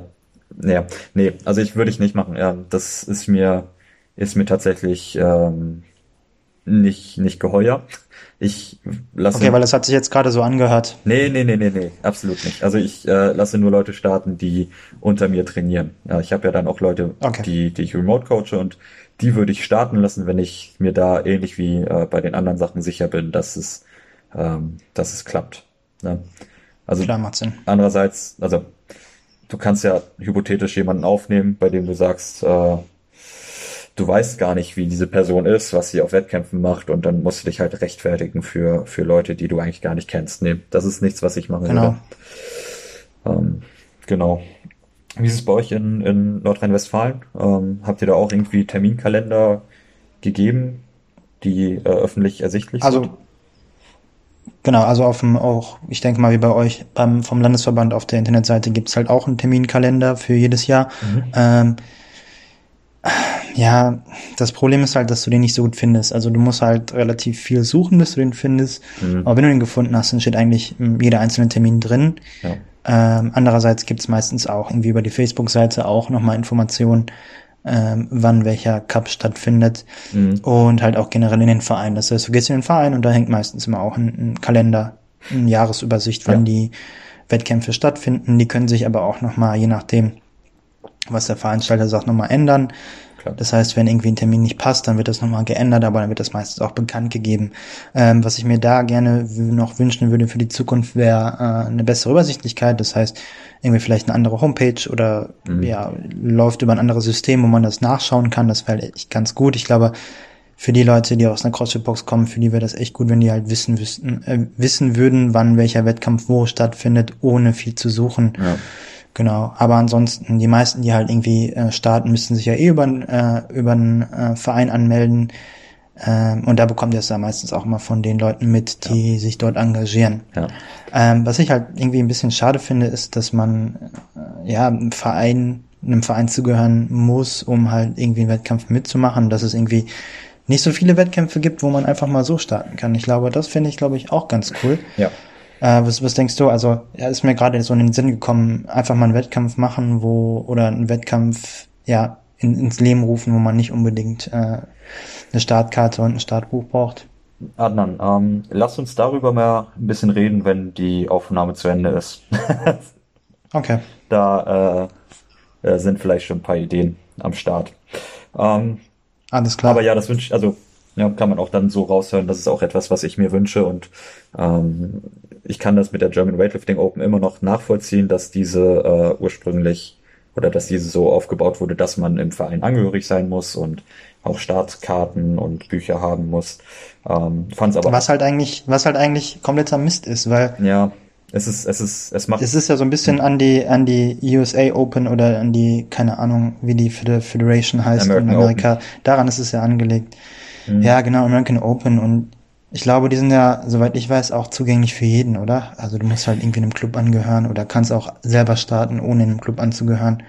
nee, nee, also ich würde ich nicht machen. Ja, das ist mir ist mir tatsächlich ähm, nicht nicht geheuer. Ich lasse. Okay, weil das hat sich jetzt gerade so angehört. Nee, nee, nee, nee, nee, absolut nicht. Also ich äh, lasse nur Leute starten, die unter mir trainieren. Ja, ich habe ja dann auch Leute, okay. die, die ich remote coache und die würde ich starten lassen, wenn ich mir da ähnlich wie äh, bei den anderen Sachen sicher bin, dass es, ähm, dass es klappt. Ne? Also Klar, macht Sinn. andererseits, also du kannst ja hypothetisch jemanden aufnehmen, bei dem du sagst, äh, du weißt gar nicht, wie diese Person ist, was sie auf Wettkämpfen macht und dann musst du dich halt rechtfertigen für, für Leute, die du eigentlich gar nicht kennst. Nee, das ist nichts, was ich mache. Genau. Ähm, genau. Wie ist es bei euch in, in Nordrhein-Westfalen? Ähm, habt ihr da auch irgendwie Terminkalender gegeben, die äh, öffentlich ersichtlich also, sind? Genau, also auf dem auch, ich denke mal wie bei euch beim vom Landesverband auf der Internetseite gibt's halt auch einen Terminkalender für jedes Jahr. Mhm. Ähm, ja, das Problem ist halt, dass du den nicht so gut findest. Also du musst halt relativ viel suchen, bis du den findest. Mhm. Aber wenn du den gefunden hast, dann steht eigentlich jeder einzelne Termin drin. Ja. Ähm, andererseits gibt es meistens auch irgendwie über die Facebook-Seite auch nochmal Informationen, ähm, wann welcher Cup stattfindet mhm. und halt auch generell in den Verein. Das heißt, du gehst in den Verein und da hängt meistens immer auch ein, ein Kalender, eine Jahresübersicht, wann ja. die Wettkämpfe stattfinden. Die können sich aber auch nochmal, je nachdem, was der Veranstalter sagt, nochmal ändern. Klar. Das heißt, wenn irgendwie ein Termin nicht passt, dann wird das nochmal geändert, aber dann wird das meistens auch bekannt gegeben. Ähm, was ich mir da gerne noch wünschen würde für die Zukunft, wäre äh, eine bessere Übersichtlichkeit. Das heißt, irgendwie vielleicht eine andere Homepage oder mhm. ja, läuft über ein anderes System, wo man das nachschauen kann. Das wäre echt ganz gut. Ich glaube, für die Leute, die aus einer CrossFit-Box kommen, für die wäre das echt gut, wenn die halt wissen, wissen, äh, wissen würden, wann welcher Wettkampf wo stattfindet, ohne viel zu suchen. Ja. Genau, aber ansonsten, die meisten, die halt irgendwie äh, starten, müssen sich ja eh über, äh, über einen äh, Verein anmelden. Ähm, und da bekommt ihr es ja meistens auch immer von den Leuten mit, die ja. sich dort engagieren. Ja. Ähm, was ich halt irgendwie ein bisschen schade finde, ist, dass man äh, ja einem Verein, einem Verein zugehören muss, um halt irgendwie einen Wettkampf mitzumachen. Dass es irgendwie nicht so viele Wettkämpfe gibt, wo man einfach mal so starten kann. Ich glaube, das finde ich, glaube ich, auch ganz cool. Ja. Äh, was, was denkst du? Also, ja, ist mir gerade so in den Sinn gekommen, einfach mal einen Wettkampf machen, wo, oder einen Wettkampf, ja, in, ins Leben rufen, wo man nicht unbedingt äh, eine Startkarte und ein Startbuch braucht. Adnan, ähm, lass uns darüber mal ein bisschen reden, wenn die Aufnahme zu Ende ist. okay. Da äh, äh, sind vielleicht schon ein paar Ideen am Start. Ähm, Alles klar. Aber ja, das wünsche ich, also ja, kann man auch dann so raushören, das ist auch etwas, was ich mir wünsche und ähm, ich kann das mit der German Weightlifting Open immer noch nachvollziehen, dass diese äh, ursprünglich oder dass diese so aufgebaut wurde, dass man im Verein angehörig sein muss und auch Startkarten und Bücher haben muss. Ähm, fand's aber was halt eigentlich, was halt eigentlich kompletter Mist ist, weil ja, es ist, es ist, es macht. Es ist ja so ein bisschen an die, an die USA Open oder an die, keine Ahnung, wie die Federation heißt American in Amerika. Open. Daran ist es ja angelegt. Mhm. Ja, genau, American Open und ich glaube, die sind ja, soweit ich weiß, auch zugänglich für jeden, oder? Also du musst halt irgendwie einem Club angehören oder kannst auch selber starten, ohne einem Club anzugehören.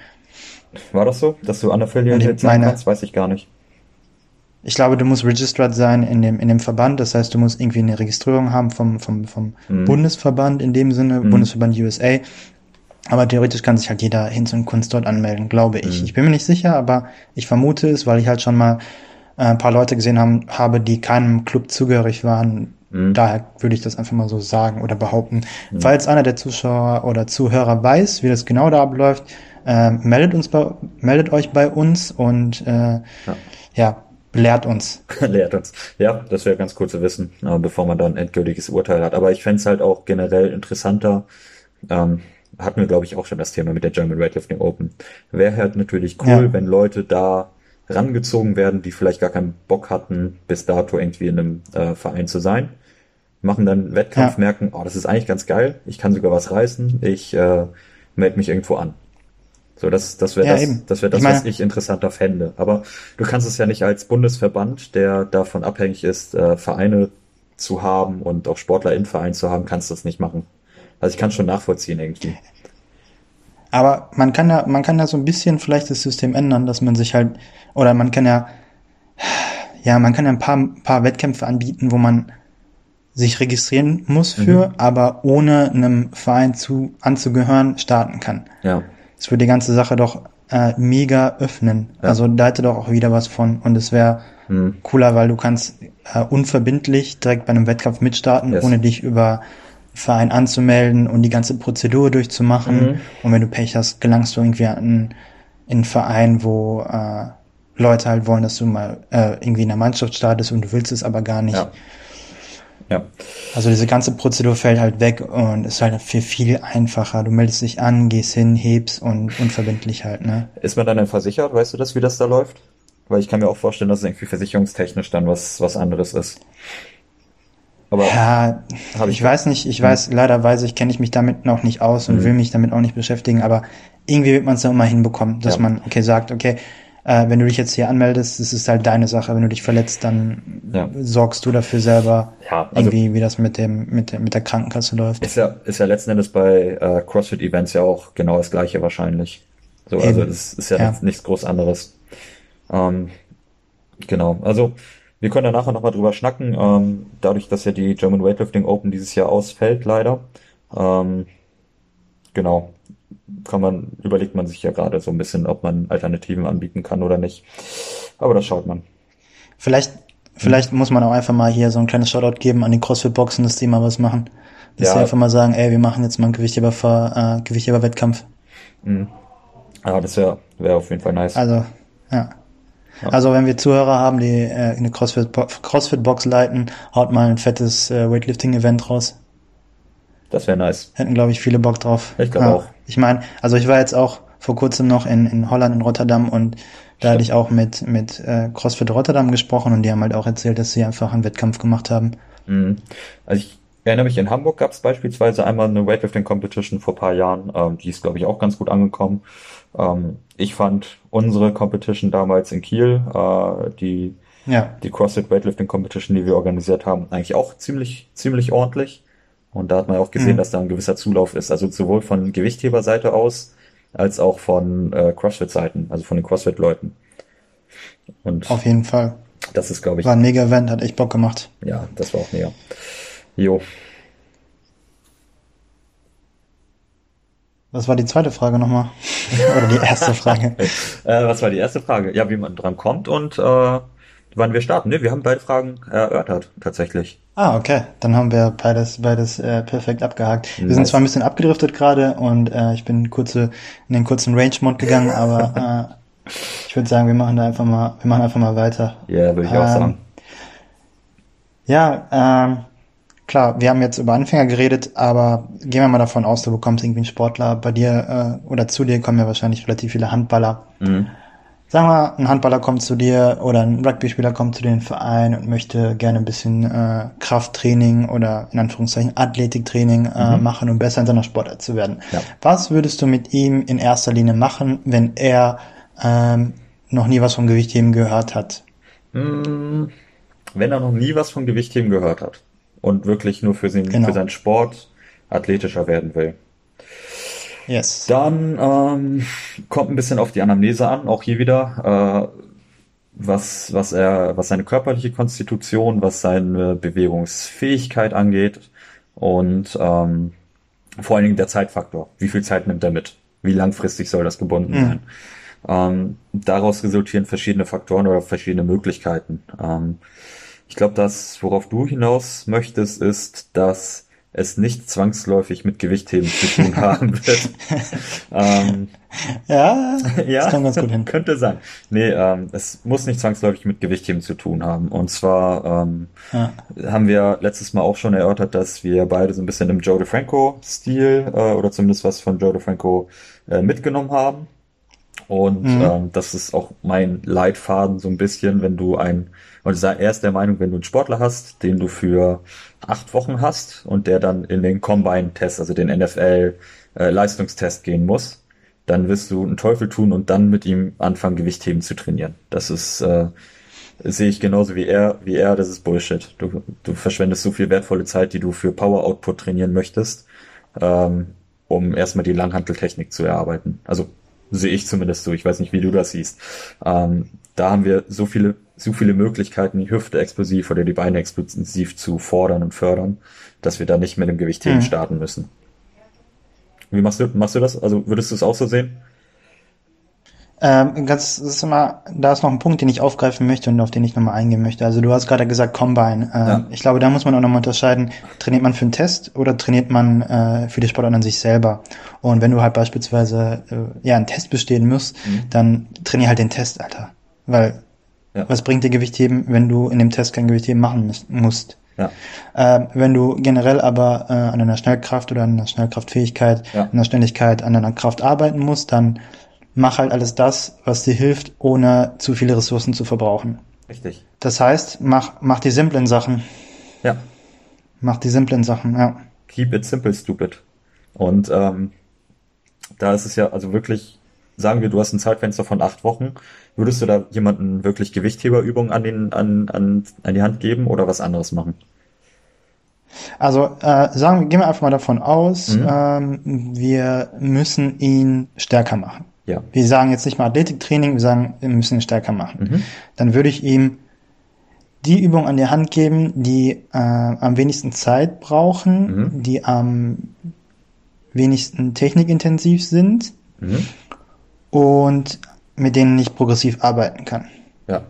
War das so, dass du unaffiliated sein kannst? Weiß ich gar nicht. Ich glaube, du musst registered sein in dem, in dem Verband. Das heißt, du musst irgendwie eine Registrierung haben vom, vom, vom mhm. Bundesverband in dem Sinne, mhm. Bundesverband USA. Aber theoretisch kann sich halt jeder hin zum Kunst dort anmelden, glaube ich. Mhm. Ich bin mir nicht sicher, aber ich vermute es, weil ich halt schon mal ein paar Leute gesehen haben, habe, die keinem Club zugehörig waren. Mhm. Daher würde ich das einfach mal so sagen oder behaupten. Mhm. Falls einer der Zuschauer oder Zuhörer weiß, wie das genau da abläuft, äh, meldet uns bei, meldet euch bei uns und äh, ja. ja Lehrt uns. Lehrt uns. Ja, das wäre ganz cool zu wissen, äh, bevor man da ein endgültiges Urteil hat. Aber ich fände es halt auch generell interessanter. Ähm, hatten wir, glaube ich, auch schon das Thema mit der German Weightlifting Open. Wäre halt natürlich cool, ja. wenn Leute da rangezogen werden, die vielleicht gar keinen Bock hatten, bis dato irgendwie in einem äh, Verein zu sein. machen dann Wettkampf, ja. merken, oh, das ist eigentlich ganz geil, ich kann sogar was reißen, ich äh, melde mich irgendwo an. So, das, das wäre ja, das, eben. das, wär das ich meine, was ich interessanter fände. Aber du kannst es ja nicht als Bundesverband, der davon abhängig ist, äh, Vereine zu haben und auch Sportler in Verein zu haben, kannst du das nicht machen. Also ich kann schon nachvollziehen irgendwie. Aber man kann ja, man kann ja so ein bisschen vielleicht das System ändern, dass man sich halt, oder man kann ja, ja, man kann ja ein paar, paar Wettkämpfe anbieten, wo man sich registrieren muss für, mhm. aber ohne einem Verein zu anzugehören starten kann. Ja. Das würde die ganze Sache doch äh, mega öffnen. Ja. Also da hätte doch auch wieder was von und es wäre mhm. cooler, weil du kannst äh, unverbindlich direkt bei einem Wettkampf mitstarten, yes. ohne dich über Verein anzumelden und die ganze Prozedur durchzumachen. Mhm. Und wenn du Pech hast, gelangst du irgendwie an, in einen Verein, wo äh, Leute halt wollen, dass du mal äh, irgendwie in der Mannschaft startest und du willst es aber gar nicht. Ja. Ja. Also diese ganze Prozedur fällt halt weg und ist halt für viel einfacher. Du meldest dich an, gehst hin, hebst und unverbindlich halt, ne? Ist man dann denn versichert? Weißt du das, wie das da läuft? Weil ich kann mir auch vorstellen, dass es irgendwie versicherungstechnisch dann was, was anderes ist. Aber ja, ich, ich weiß nicht, ich weiß, leider weiß ich, kenne ich mich damit noch nicht aus und mhm. will mich damit auch nicht beschäftigen, aber irgendwie wird man es dann immer hinbekommen, dass ja. man, okay, sagt, okay, äh, wenn du dich jetzt hier anmeldest, das ist halt deine Sache. Wenn du dich verletzt, dann ja. sorgst du dafür selber, ja, also irgendwie, wie das mit dem, mit der, mit der Krankenkasse läuft. Ist ja, ist ja letzten Endes bei äh, CrossFit-Events ja auch genau das gleiche wahrscheinlich. So, also Eben. also das ist ja, ja. nichts groß anderes. Ähm, genau, also wir können da nachher nochmal drüber schnacken. Ähm, dadurch, dass ja die German Weightlifting Open dieses Jahr ausfällt, leider. Ähm, genau. Kann man, überlegt man sich ja gerade so ein bisschen, ob man Alternativen anbieten kann oder nicht. Aber das schaut man. Vielleicht, vielleicht hm. muss man auch einfach mal hier so ein kleines Shoutout geben an die CrossFit-Boxen, dass die mal was machen. Dass ja. sie einfach mal sagen, ey, wir machen jetzt mal einen Gewichtheber, äh, Gewichtheber-Wettkampf. Mhm. Ah, das wäre wär auf jeden Fall nice. Also, ja. Also wenn wir Zuhörer haben, die äh, eine CrossFit-Box CrossFit leiten, haut mal ein fettes äh, Weightlifting-Event raus. Das wäre nice. Hätten, glaube ich, viele Bock drauf. Ich glaube ja. auch. Ich meine, also ich war jetzt auch vor kurzem noch in, in Holland, in Rotterdam und da hatte ich auch mit, mit äh, CrossFit Rotterdam gesprochen und die haben halt auch erzählt, dass sie einfach einen Wettkampf gemacht haben. Mhm. Also ich erinnere mich, in Hamburg gab es beispielsweise einmal eine Weightlifting Competition vor paar Jahren. Ähm, die ist, glaube ich, auch ganz gut angekommen. Ähm, ich fand unsere Competition damals in Kiel, äh, die, ja. die CrossFit Weightlifting Competition, die wir organisiert haben, eigentlich auch ziemlich, ziemlich ordentlich. Und da hat man auch gesehen, mhm. dass da ein gewisser Zulauf ist. Also sowohl von Gewichtheberseite aus, als auch von äh, CrossFit-Seiten, also von den CrossFit-Leuten. Und Auf jeden Fall. Das ist, glaube ich. War ein mega Event, hat echt Bock gemacht. Ja, das war auch mega. Jo. Was war die zweite Frage nochmal? Oder die erste Frage? äh, was war die erste Frage? Ja, wie man dran kommt und äh, wann wir starten. Ne, wir haben beide Fragen erörtert, tatsächlich. Ah, okay. Dann haben wir beides, beides äh, perfekt abgehakt. Nice. Wir sind zwar ein bisschen abgedriftet gerade und äh, ich bin kurze, in den kurzen Range-Mod gegangen, aber äh, ich würde sagen, wir machen da einfach mal, wir machen einfach mal weiter. Ja, yeah, würde ich ähm, auch sagen. Ja, ähm, klar, wir haben jetzt über Anfänger geredet, aber gehen wir mal davon aus, du bekommst irgendwie einen Sportler. Bei dir äh, oder zu dir kommen ja wahrscheinlich relativ viele Handballer. Mhm. Sagen wir, ein Handballer kommt zu dir oder ein Rugby-Spieler kommt zu den Verein und möchte gerne ein bisschen äh, Krafttraining oder in Anführungszeichen Athletiktraining äh, mhm. machen, um besser in seiner Sportart zu werden. Ja. Was würdest du mit ihm in erster Linie machen, wenn er ähm, noch nie was vom Gewichtheben gehört hat? Mhm. Wenn er noch nie was vom Gewichtheben gehört hat und wirklich nur für, den, genau. für seinen Sport athletischer werden will. Yes. Dann ähm, kommt ein bisschen auf die Anamnese an, auch hier wieder, äh, was, was er, was seine körperliche Konstitution, was seine Bewegungsfähigkeit angeht und ähm, vor allen Dingen der Zeitfaktor. Wie viel Zeit nimmt er mit? Wie langfristig soll das gebunden mhm. sein? Ähm, daraus resultieren verschiedene Faktoren oder verschiedene Möglichkeiten. Ähm, ich glaube, das, worauf du hinaus möchtest, ist, dass es nicht zwangsläufig mit Gewichtheben zu tun haben wird. ähm, ja, ja, das kommt ganz gut hin. Könnte sein. Nee, ähm, es muss nicht zwangsläufig mit Gewichtheben zu tun haben. Und zwar ähm, ja. haben wir letztes Mal auch schon erörtert, dass wir beide so ein bisschen im Joe DeFranco-Stil äh, oder zumindest was von Joe DeFranco äh, mitgenommen haben. Und mhm. ähm, das ist auch mein Leitfaden so ein bisschen, wenn du ein, und er ist der Meinung, wenn du einen Sportler hast, den du für acht Wochen hast und der dann in den Combine-Test, also den NFL-Leistungstest äh, gehen muss, dann wirst du einen Teufel tun und dann mit ihm anfangen, Gewichtheben zu trainieren. Das ist, äh, sehe ich genauso wie er, wie er, das ist Bullshit. Du, du verschwendest so viel wertvolle Zeit, die du für Power Output trainieren möchtest, ähm, um erstmal die Langhanteltechnik zu erarbeiten. Also sehe ich zumindest so. Ich weiß nicht, wie du das siehst. Ähm, da haben wir so viele, so viele Möglichkeiten, die Hüfte explosiv oder die Beine explosiv zu fordern und fördern, dass wir da nicht mit dem Gewichtheben mhm. starten müssen. Wie machst du, machst du das? Also würdest du es auch so sehen? Ähm, ganz, das ist immer, da ist noch ein Punkt, den ich aufgreifen möchte und auf den ich nochmal eingehen möchte. Also du hast gerade gesagt Combine. Ähm, ja. Ich glaube, da muss man auch nochmal unterscheiden, trainiert man für einen Test oder trainiert man äh, für die Sportart an sich selber? Und wenn du halt beispielsweise äh, ja einen Test bestehen musst, mhm. dann trainier halt den Test, Alter. Weil ja. was bringt dir Gewichtheben, wenn du in dem Test kein Gewichtheben machen musst? Ja. Äh, wenn du generell aber äh, an einer Schnellkraft oder an einer Schnellkraftfähigkeit, ja. an einer Ständigkeit, an einer Kraft arbeiten musst, dann mach halt alles das, was dir hilft, ohne zu viele Ressourcen zu verbrauchen. Richtig. Das heißt, mach, mach die simplen Sachen. Ja. Mach die simplen Sachen, ja. Keep it simple, stupid. Und ähm, da ist es ja also wirklich, sagen wir, du hast ein Zeitfenster von acht Wochen. Würdest du da jemanden wirklich Gewichtheberübungen an, den, an, an, an die Hand geben oder was anderes machen? Also äh, sagen, gehen wir einfach mal davon aus, mhm. ähm, wir müssen ihn stärker machen. Ja. Wir sagen jetzt nicht mal Athletiktraining, wir sagen, wir müssen ihn stärker machen. Mhm. Dann würde ich ihm die Übung an die Hand geben, die äh, am wenigsten Zeit brauchen, mhm. die am wenigsten technikintensiv sind mhm. und mit denen ich progressiv arbeiten kann. Ja.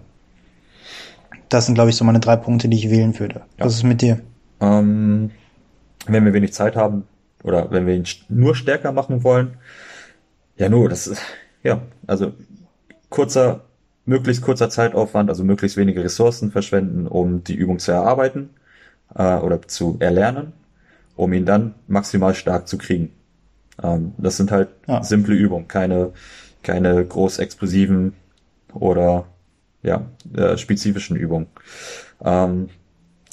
Das sind, glaube ich, so meine drei Punkte, die ich wählen würde. Ja. Was ist mit dir? Ähm, wenn wir wenig Zeit haben oder wenn wir ihn nur stärker machen wollen, ja, nur, das ist, ja, also kurzer, möglichst kurzer Zeitaufwand, also möglichst wenige Ressourcen verschwenden, um die Übung zu erarbeiten äh, oder zu erlernen, um ihn dann maximal stark zu kriegen. Ähm, das sind halt ja. simple Übungen, keine, keine groß explosiven oder ja, äh, spezifischen Übungen. Ähm,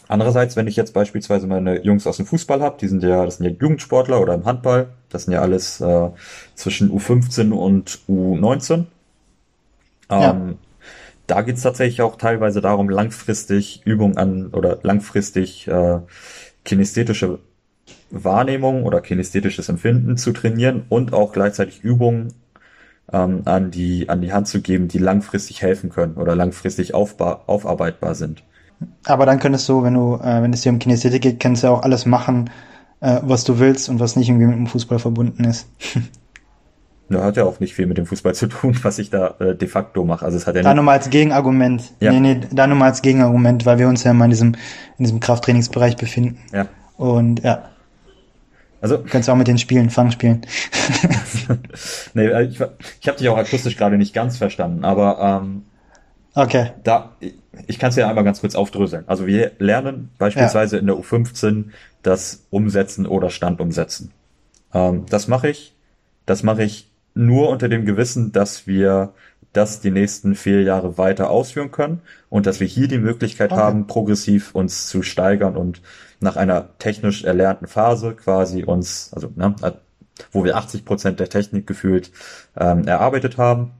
Andererseits, wenn ich jetzt beispielsweise meine Jungs aus dem Fußball habe, die sind ja, das sind ja Jugendsportler oder im Handball, das sind ja alles äh, zwischen U15 und U19. Ja. Ähm, da geht's tatsächlich auch teilweise darum, langfristig Übungen an oder langfristig äh, kinästhetische Wahrnehmung oder kinästhetisches Empfinden zu trainieren und auch gleichzeitig Übungen ähm, an die an die Hand zu geben, die langfristig helfen können oder langfristig aufarbeitbar sind. Aber dann könntest du, wenn du, äh, wenn es dir um Kinästhetik geht, kannst du ja auch alles machen, äh, was du willst und was nicht irgendwie mit dem Fußball verbunden ist. Ja, hat ja auch nicht viel mit dem Fußball zu tun, was ich da äh, de facto mache. Also es hat ja da nur mal als Gegenargument. Ja. Nee, nee, da nur mal als Gegenargument, weil wir uns ja immer in diesem, in diesem Krafttrainingsbereich befinden. Ja. Und ja. Also. Du kannst auch mit den Spielen, Fang spielen. nee, äh, ich, ich habe dich auch akustisch gerade nicht ganz verstanden, aber ähm, Okay. Da, ich kann es ja einmal ganz kurz aufdröseln. Also wir lernen beispielsweise ja. in der U15 das Umsetzen oder Standumsetzen. Ähm, das mache ich. Das mache ich nur unter dem Gewissen, dass wir das die nächsten vier Jahre weiter ausführen können und dass wir hier die Möglichkeit okay. haben, progressiv uns zu steigern und nach einer technisch erlernten Phase quasi uns, also ne, wo wir 80 Prozent der Technik gefühlt ähm, erarbeitet haben,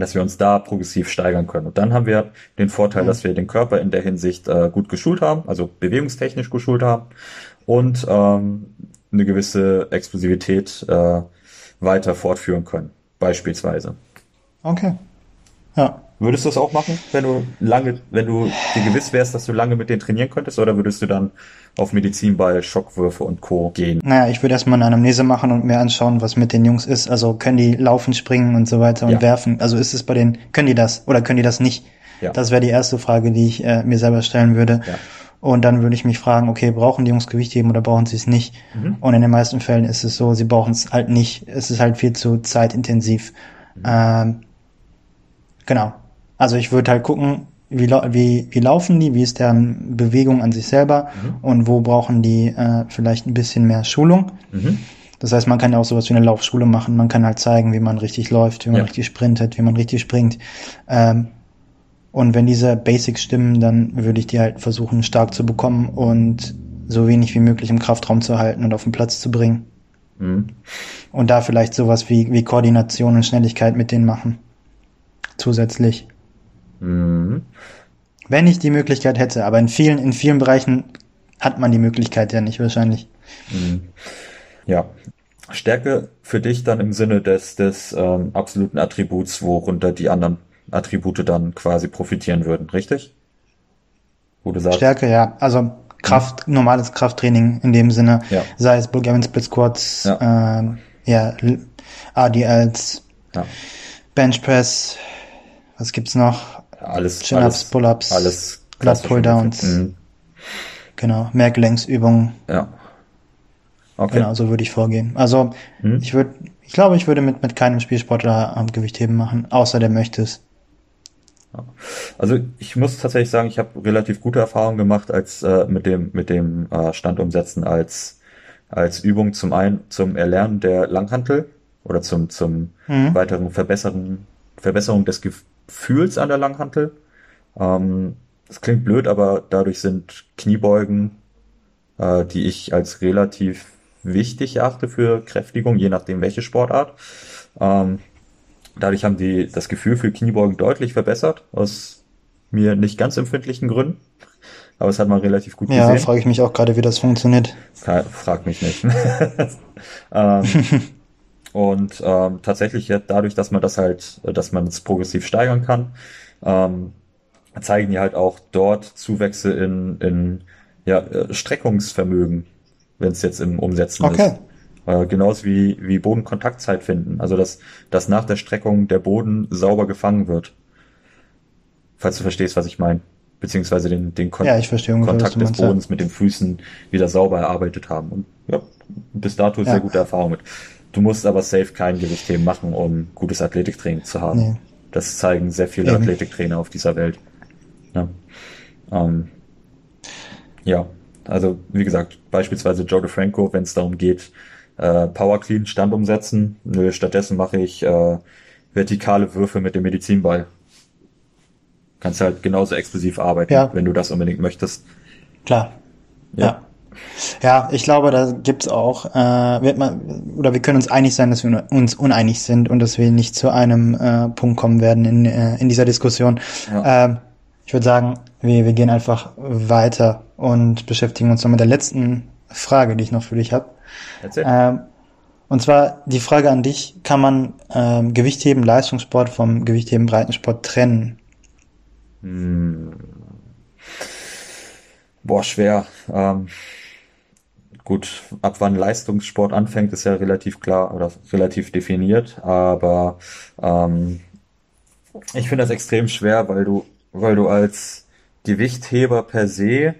dass wir uns da progressiv steigern können. Und dann haben wir den Vorteil, dass wir den Körper in der Hinsicht äh, gut geschult haben, also bewegungstechnisch geschult haben und ähm, eine gewisse Explosivität äh, weiter fortführen können, beispielsweise. Okay. Ja. Würdest du das auch machen, wenn du lange, wenn du dir gewiss wärst, dass du lange mit denen trainieren könntest, oder würdest du dann auf Medizinball, Schockwürfe und Co. gehen? Naja, ich würde erstmal eine Anamnese machen und mir anschauen, was mit den Jungs ist. Also können die laufen, springen und so weiter und ja. werfen? Also ist es bei denen, können die das oder können die das nicht? Ja. Das wäre die erste Frage, die ich äh, mir selber stellen würde. Ja. Und dann würde ich mich fragen, okay, brauchen die Jungs Gewichtheben oder brauchen sie es nicht? Mhm. Und in den meisten Fällen ist es so, sie brauchen es halt nicht. Es ist halt viel zu zeitintensiv. Mhm. Ähm, genau. Also ich würde halt gucken, wie, wie, wie laufen die, wie ist deren Bewegung an sich selber mhm. und wo brauchen die äh, vielleicht ein bisschen mehr Schulung. Mhm. Das heißt, man kann ja auch sowas wie eine Laufschule machen. Man kann halt zeigen, wie man richtig läuft, wie man ja. richtig sprintet, wie man richtig springt. Ähm, und wenn diese Basics stimmen, dann würde ich die halt versuchen stark zu bekommen und so wenig wie möglich im Kraftraum zu halten und auf den Platz zu bringen. Mhm. Und da vielleicht sowas wie, wie Koordination und Schnelligkeit mit denen machen. Zusätzlich. Mhm. Wenn ich die Möglichkeit hätte, aber in vielen, in vielen Bereichen hat man die Möglichkeit ja nicht wahrscheinlich. Mhm. Ja. Stärke für dich dann im Sinne des, des ähm, absoluten Attributs, worunter die anderen Attribute dann quasi profitieren würden, richtig? Wo du sagst. Stärke, ja. Also Kraft, mhm. normales Krafttraining in dem Sinne, ja. sei es Bulgarian Split Squats, ja, ähm, ja ADLs, ja. Bench Press, was gibt's noch? Alles, Chin-Ups, Pull-Ups, alles Lat Pull-Downs. Mhm. Genau, Mehrgelenksübungen. Ja. Okay. Genau, so würde ich vorgehen. Also mhm. ich würde, ich glaube, ich würde mit, mit keinem Spielsportler am Gewichtheben machen, außer der möchte es. Also ich muss tatsächlich sagen, ich habe relativ gute Erfahrungen gemacht als äh, mit dem mit dem äh, Standumsetzen als als Übung zum einen zum Erlernen der Langhantel oder zum zum mhm. weiteren Verbessern Verbesserung des Gefühls an der Langhantel. Ähm, das klingt blöd, aber dadurch sind Kniebeugen, äh, die ich als relativ wichtig erachte für Kräftigung, je nachdem welche Sportart, ähm, Dadurch haben die das Gefühl für Kniebeugen deutlich verbessert, aus mir nicht ganz empfindlichen Gründen. Aber es hat man relativ gut ja, gesehen. Ja, frage ich mich auch gerade, wie das funktioniert. Frag mich nicht. ähm, und ähm, tatsächlich ja, dadurch, dass man das halt, dass man es progressiv steigern kann, ähm, zeigen die halt auch dort Zuwächse in, in ja, äh, Streckungsvermögen, wenn es jetzt im Umsetzen okay. ist. Äh, genauso wie, wie Bodenkontaktzeit finden. Also dass, dass nach der Streckung der Boden sauber gefangen wird. Falls du verstehst, was ich meine. Beziehungsweise den, den Kon ja, ungefähr, Kontakt des Bodens mit den Füßen wieder sauber erarbeitet haben. Und ja, bis dato ja. sehr gute Erfahrung mit. Du musst aber safe kein Gewichtheben machen, um gutes Athletiktraining zu haben. Nee. Das zeigen sehr viele Eben. Athletiktrainer auf dieser Welt. Ja. Ähm, ja, also wie gesagt, beispielsweise Joe DeFranco, wenn es darum geht, äh, Power Clean Stand umsetzen. Nö, stattdessen mache ich äh, vertikale Würfe mit dem Medizinball. Kannst halt genauso explosiv arbeiten, ja. wenn du das unbedingt möchtest. Klar. Ja. ja. Ja, ich glaube, da gibt's auch, äh, wird man, oder wir können uns einig sein, dass wir uns uneinig sind und dass wir nicht zu einem äh, Punkt kommen werden in, äh, in dieser Diskussion. Ja. Ähm, ich würde sagen, wir, wir gehen einfach weiter und beschäftigen uns noch mit der letzten Frage, die ich noch für dich habe. Ähm, und zwar die Frage an dich, kann man ähm, Gewichtheben, Leistungssport vom Gewichtheben, Breitensport trennen? Hm. Boah, schwer. Ähm, gut, ab wann Leistungssport anfängt, ist ja relativ klar oder relativ definiert, aber ähm, ich finde das extrem schwer, weil du, weil du als Gewichtheber per se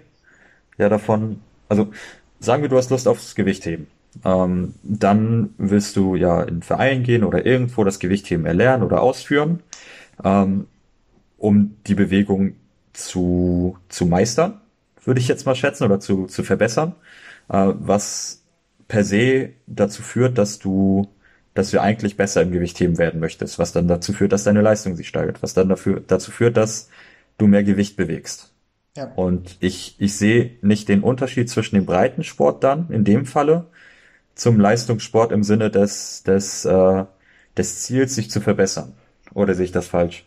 ja davon, also sagen wir, du hast Lust aufs Gewichtheben. Ähm, dann willst du ja in einen Verein gehen oder irgendwo das Gewichtheben erlernen oder ausführen, ähm, um die Bewegung zu, zu meistern, würde ich jetzt mal schätzen, oder zu, zu verbessern, was per se dazu führt, dass du, dass du eigentlich besser im Gewichtheben werden möchtest, was dann dazu führt, dass deine Leistung sich steigert, was dann dafür, dazu führt, dass du mehr Gewicht bewegst. Ja. Und ich, ich sehe nicht den Unterschied zwischen dem Breitensport dann, in dem Falle, zum Leistungssport im Sinne des, des, äh, des Ziels, sich zu verbessern. Oder sehe ich das falsch?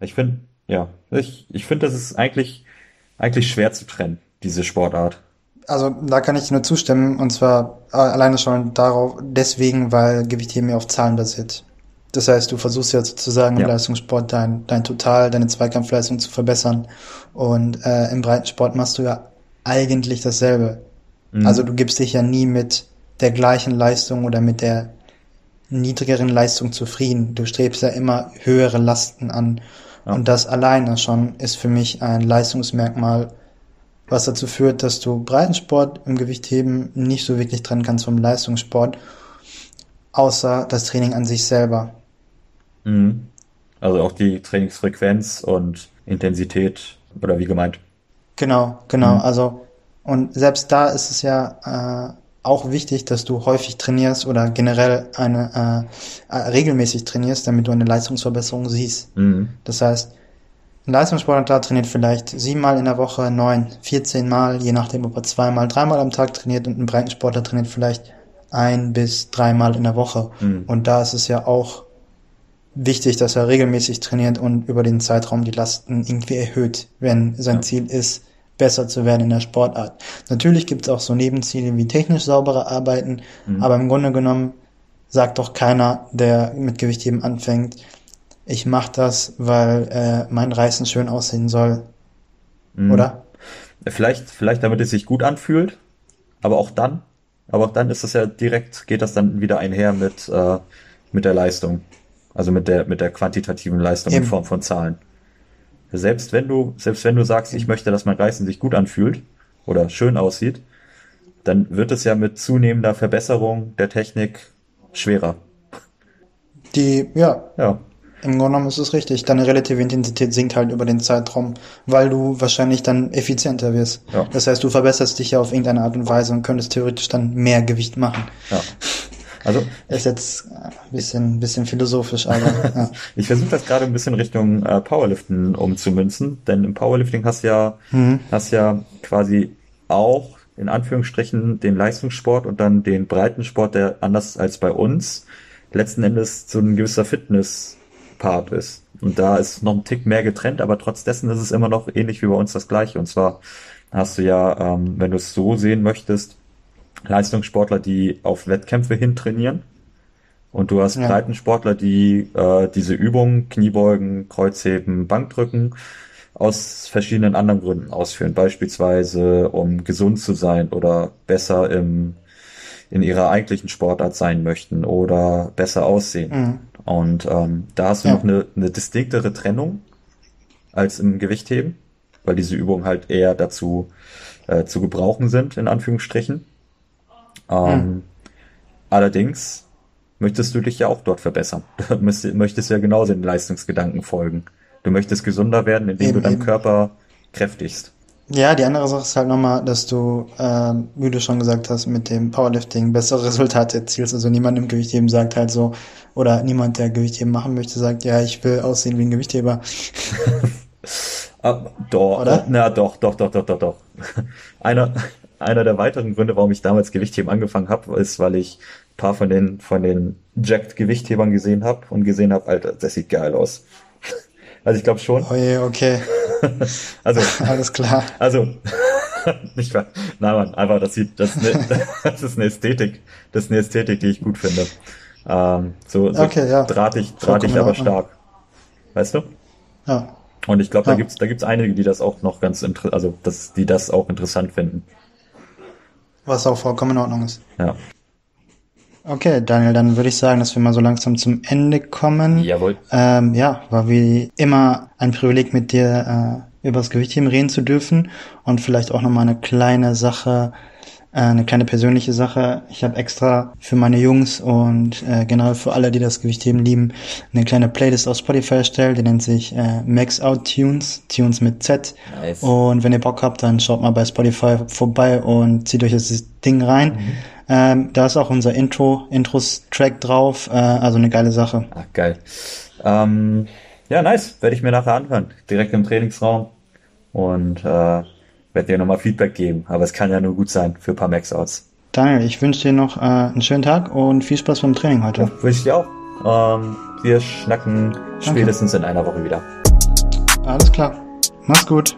Ich finde, ja, ich, ich finde, das ist eigentlich, eigentlich schwer zu trennen, diese Sportart. Also da kann ich nur zustimmen und zwar alleine schon darauf, deswegen, weil Gewichtheben ja auf Zahlen basiert. Das heißt, du versuchst ja sozusagen ja. im Leistungssport dein, dein Total, deine Zweikampfleistung zu verbessern. Und äh, im Breitensport machst du ja eigentlich dasselbe. Mhm. Also du gibst dich ja nie mit der gleichen Leistung oder mit der niedrigeren Leistung zufrieden. Du strebst ja immer höhere Lasten an. Ja. Und das alleine schon ist für mich ein Leistungsmerkmal, was dazu führt, dass du Breitensport im Gewichtheben nicht so wirklich trennen kannst vom Leistungssport, außer das Training an sich selber. Mhm. Also auch die Trainingsfrequenz und Intensität oder wie gemeint? Genau, genau. Mhm. Also und selbst da ist es ja äh, auch wichtig, dass du häufig trainierst oder generell eine äh, regelmäßig trainierst, damit du eine Leistungsverbesserung siehst. Mhm. Das heißt, ein Leistungssportler trainiert vielleicht siebenmal in der Woche, neun, vierzehn Mal, je nachdem, ob er zweimal, dreimal am Tag trainiert und ein Breitensportler trainiert vielleicht ein bis dreimal in der Woche. Mhm. Und da ist es ja auch wichtig, dass er regelmäßig trainiert und über den Zeitraum die Lasten irgendwie erhöht, wenn sein ja. Ziel ist, besser zu werden in der Sportart. Natürlich gibt es auch so Nebenziele wie technisch saubere Arbeiten, mhm. aber im Grunde genommen sagt doch keiner, der mit Gewichtheben anfängt, ich mache das, weil äh, mein Reißen schön aussehen soll. Mhm. Oder? Vielleicht, vielleicht damit es sich gut anfühlt, aber auch dann, aber auch dann ist es ja direkt, geht das dann wieder einher mit, äh, mit der Leistung. Also mit der, mit der quantitativen Leistung Eben. in Form von Zahlen. Selbst wenn du, selbst wenn du sagst, ich möchte, dass mein Reißen sich gut anfühlt oder schön aussieht, dann wird es ja mit zunehmender Verbesserung der Technik schwerer. Die, ja. Ja. Im Grunde genommen ist es richtig. Deine relative Intensität sinkt halt über den Zeitraum, weil du wahrscheinlich dann effizienter wirst. Ja. Das heißt, du verbesserst dich ja auf irgendeine Art und Weise und könntest theoretisch dann mehr Gewicht machen. Ja. Also ist jetzt ein bisschen, bisschen philosophisch, aber ja. ich versuche das gerade ein bisschen Richtung äh, Powerliften umzumünzen, denn im Powerlifting hast ja mhm. hast ja quasi auch in Anführungsstrichen den Leistungssport und dann den Breitensport, der anders als bei uns letzten Endes so ein gewisser Fitness-Part ist. Und da ist noch ein Tick mehr getrennt, aber trotz dessen ist es immer noch ähnlich wie bei uns das gleiche. Und zwar hast du ja, ähm, wenn du es so sehen möchtest, Leistungssportler, die auf Wettkämpfe hin trainieren. Und du hast ja. Breitensportler, die äh, diese Übungen, Kniebeugen, Kreuzheben, Bankdrücken aus verschiedenen anderen Gründen ausführen. Beispielsweise, um gesund zu sein oder besser im, in ihrer eigentlichen Sportart sein möchten oder besser aussehen. Mhm. Und ähm, da hast du ja. noch eine, eine distinktere Trennung als im Gewichtheben, weil diese Übungen halt eher dazu äh, zu gebrauchen sind, in Anführungsstrichen. Ähm, hm. Allerdings möchtest du dich ja auch dort verbessern. Du möchtest ja genauso den Leistungsgedanken folgen. Du möchtest gesunder werden, indem eben, du deinen eben. Körper kräftigst. Ja, die andere Sache ist halt nochmal, dass du, ähm, wie du schon gesagt hast, mit dem Powerlifting bessere Resultate erzielst. Also niemand im Gewichtheben sagt halt so, oder niemand, der Gewichtheben machen möchte, sagt, ja, ich will aussehen wie ein Gewichtheber. ah, doch, oder? na, doch, doch, doch, doch, doch, doch. Einer, einer der weiteren Gründe, warum ich damals Gewichtheben angefangen habe, ist, weil ich ein paar von den von den Jacked Gewichthebern gesehen habe und gesehen habe, Alter, das sieht geil aus. Also ich glaube schon. Oh je, okay. also alles klar. Also nicht wahr? Nein, Mann, einfach das sieht das, ne, das ist eine Ästhetik, das ist eine Ästhetik, die ich gut finde. Ähm, so so okay, ja. drahtig, drahtig, aber stark. Weißt du? Ja. Und ich glaube, ja. da gibt's da gibt's einige, die das auch noch ganz interessant, also das, die das auch interessant finden. Was auch vollkommen in Ordnung ist. Ja. Okay, Daniel, dann würde ich sagen, dass wir mal so langsam zum Ende kommen. Jawohl. Ähm, ja, war wie immer ein Privileg mit dir äh, über das Gewichtheben reden zu dürfen und vielleicht auch nochmal eine kleine Sache äh, eine kleine persönliche Sache. Ich habe extra für meine Jungs und äh, generell für alle, die das Gewichtheben lieben, eine kleine Playlist auf Spotify erstellt. Die nennt sich äh, Max Out Tunes, Tunes mit Z. Nice. Und wenn ihr Bock habt, dann schaut mal bei Spotify vorbei und zieht euch das Ding rein. Mhm. Ähm, da ist auch unser Intro, Intros-Track drauf, äh, also eine geile Sache. Ach, geil. Ähm, ja, nice. Werde ich mir nachher anhören. Direkt im Trainingsraum. Und äh, werde dir nochmal Feedback geben. Aber es kann ja nur gut sein für ein paar Max-Outs. Daniel, ich wünsche dir noch äh, einen schönen Tag und viel Spaß beim Training heute. Ja, wünsche ich dir auch. Ähm, wir schnacken spätestens Danke. in einer Woche wieder. Alles klar. Mach's gut.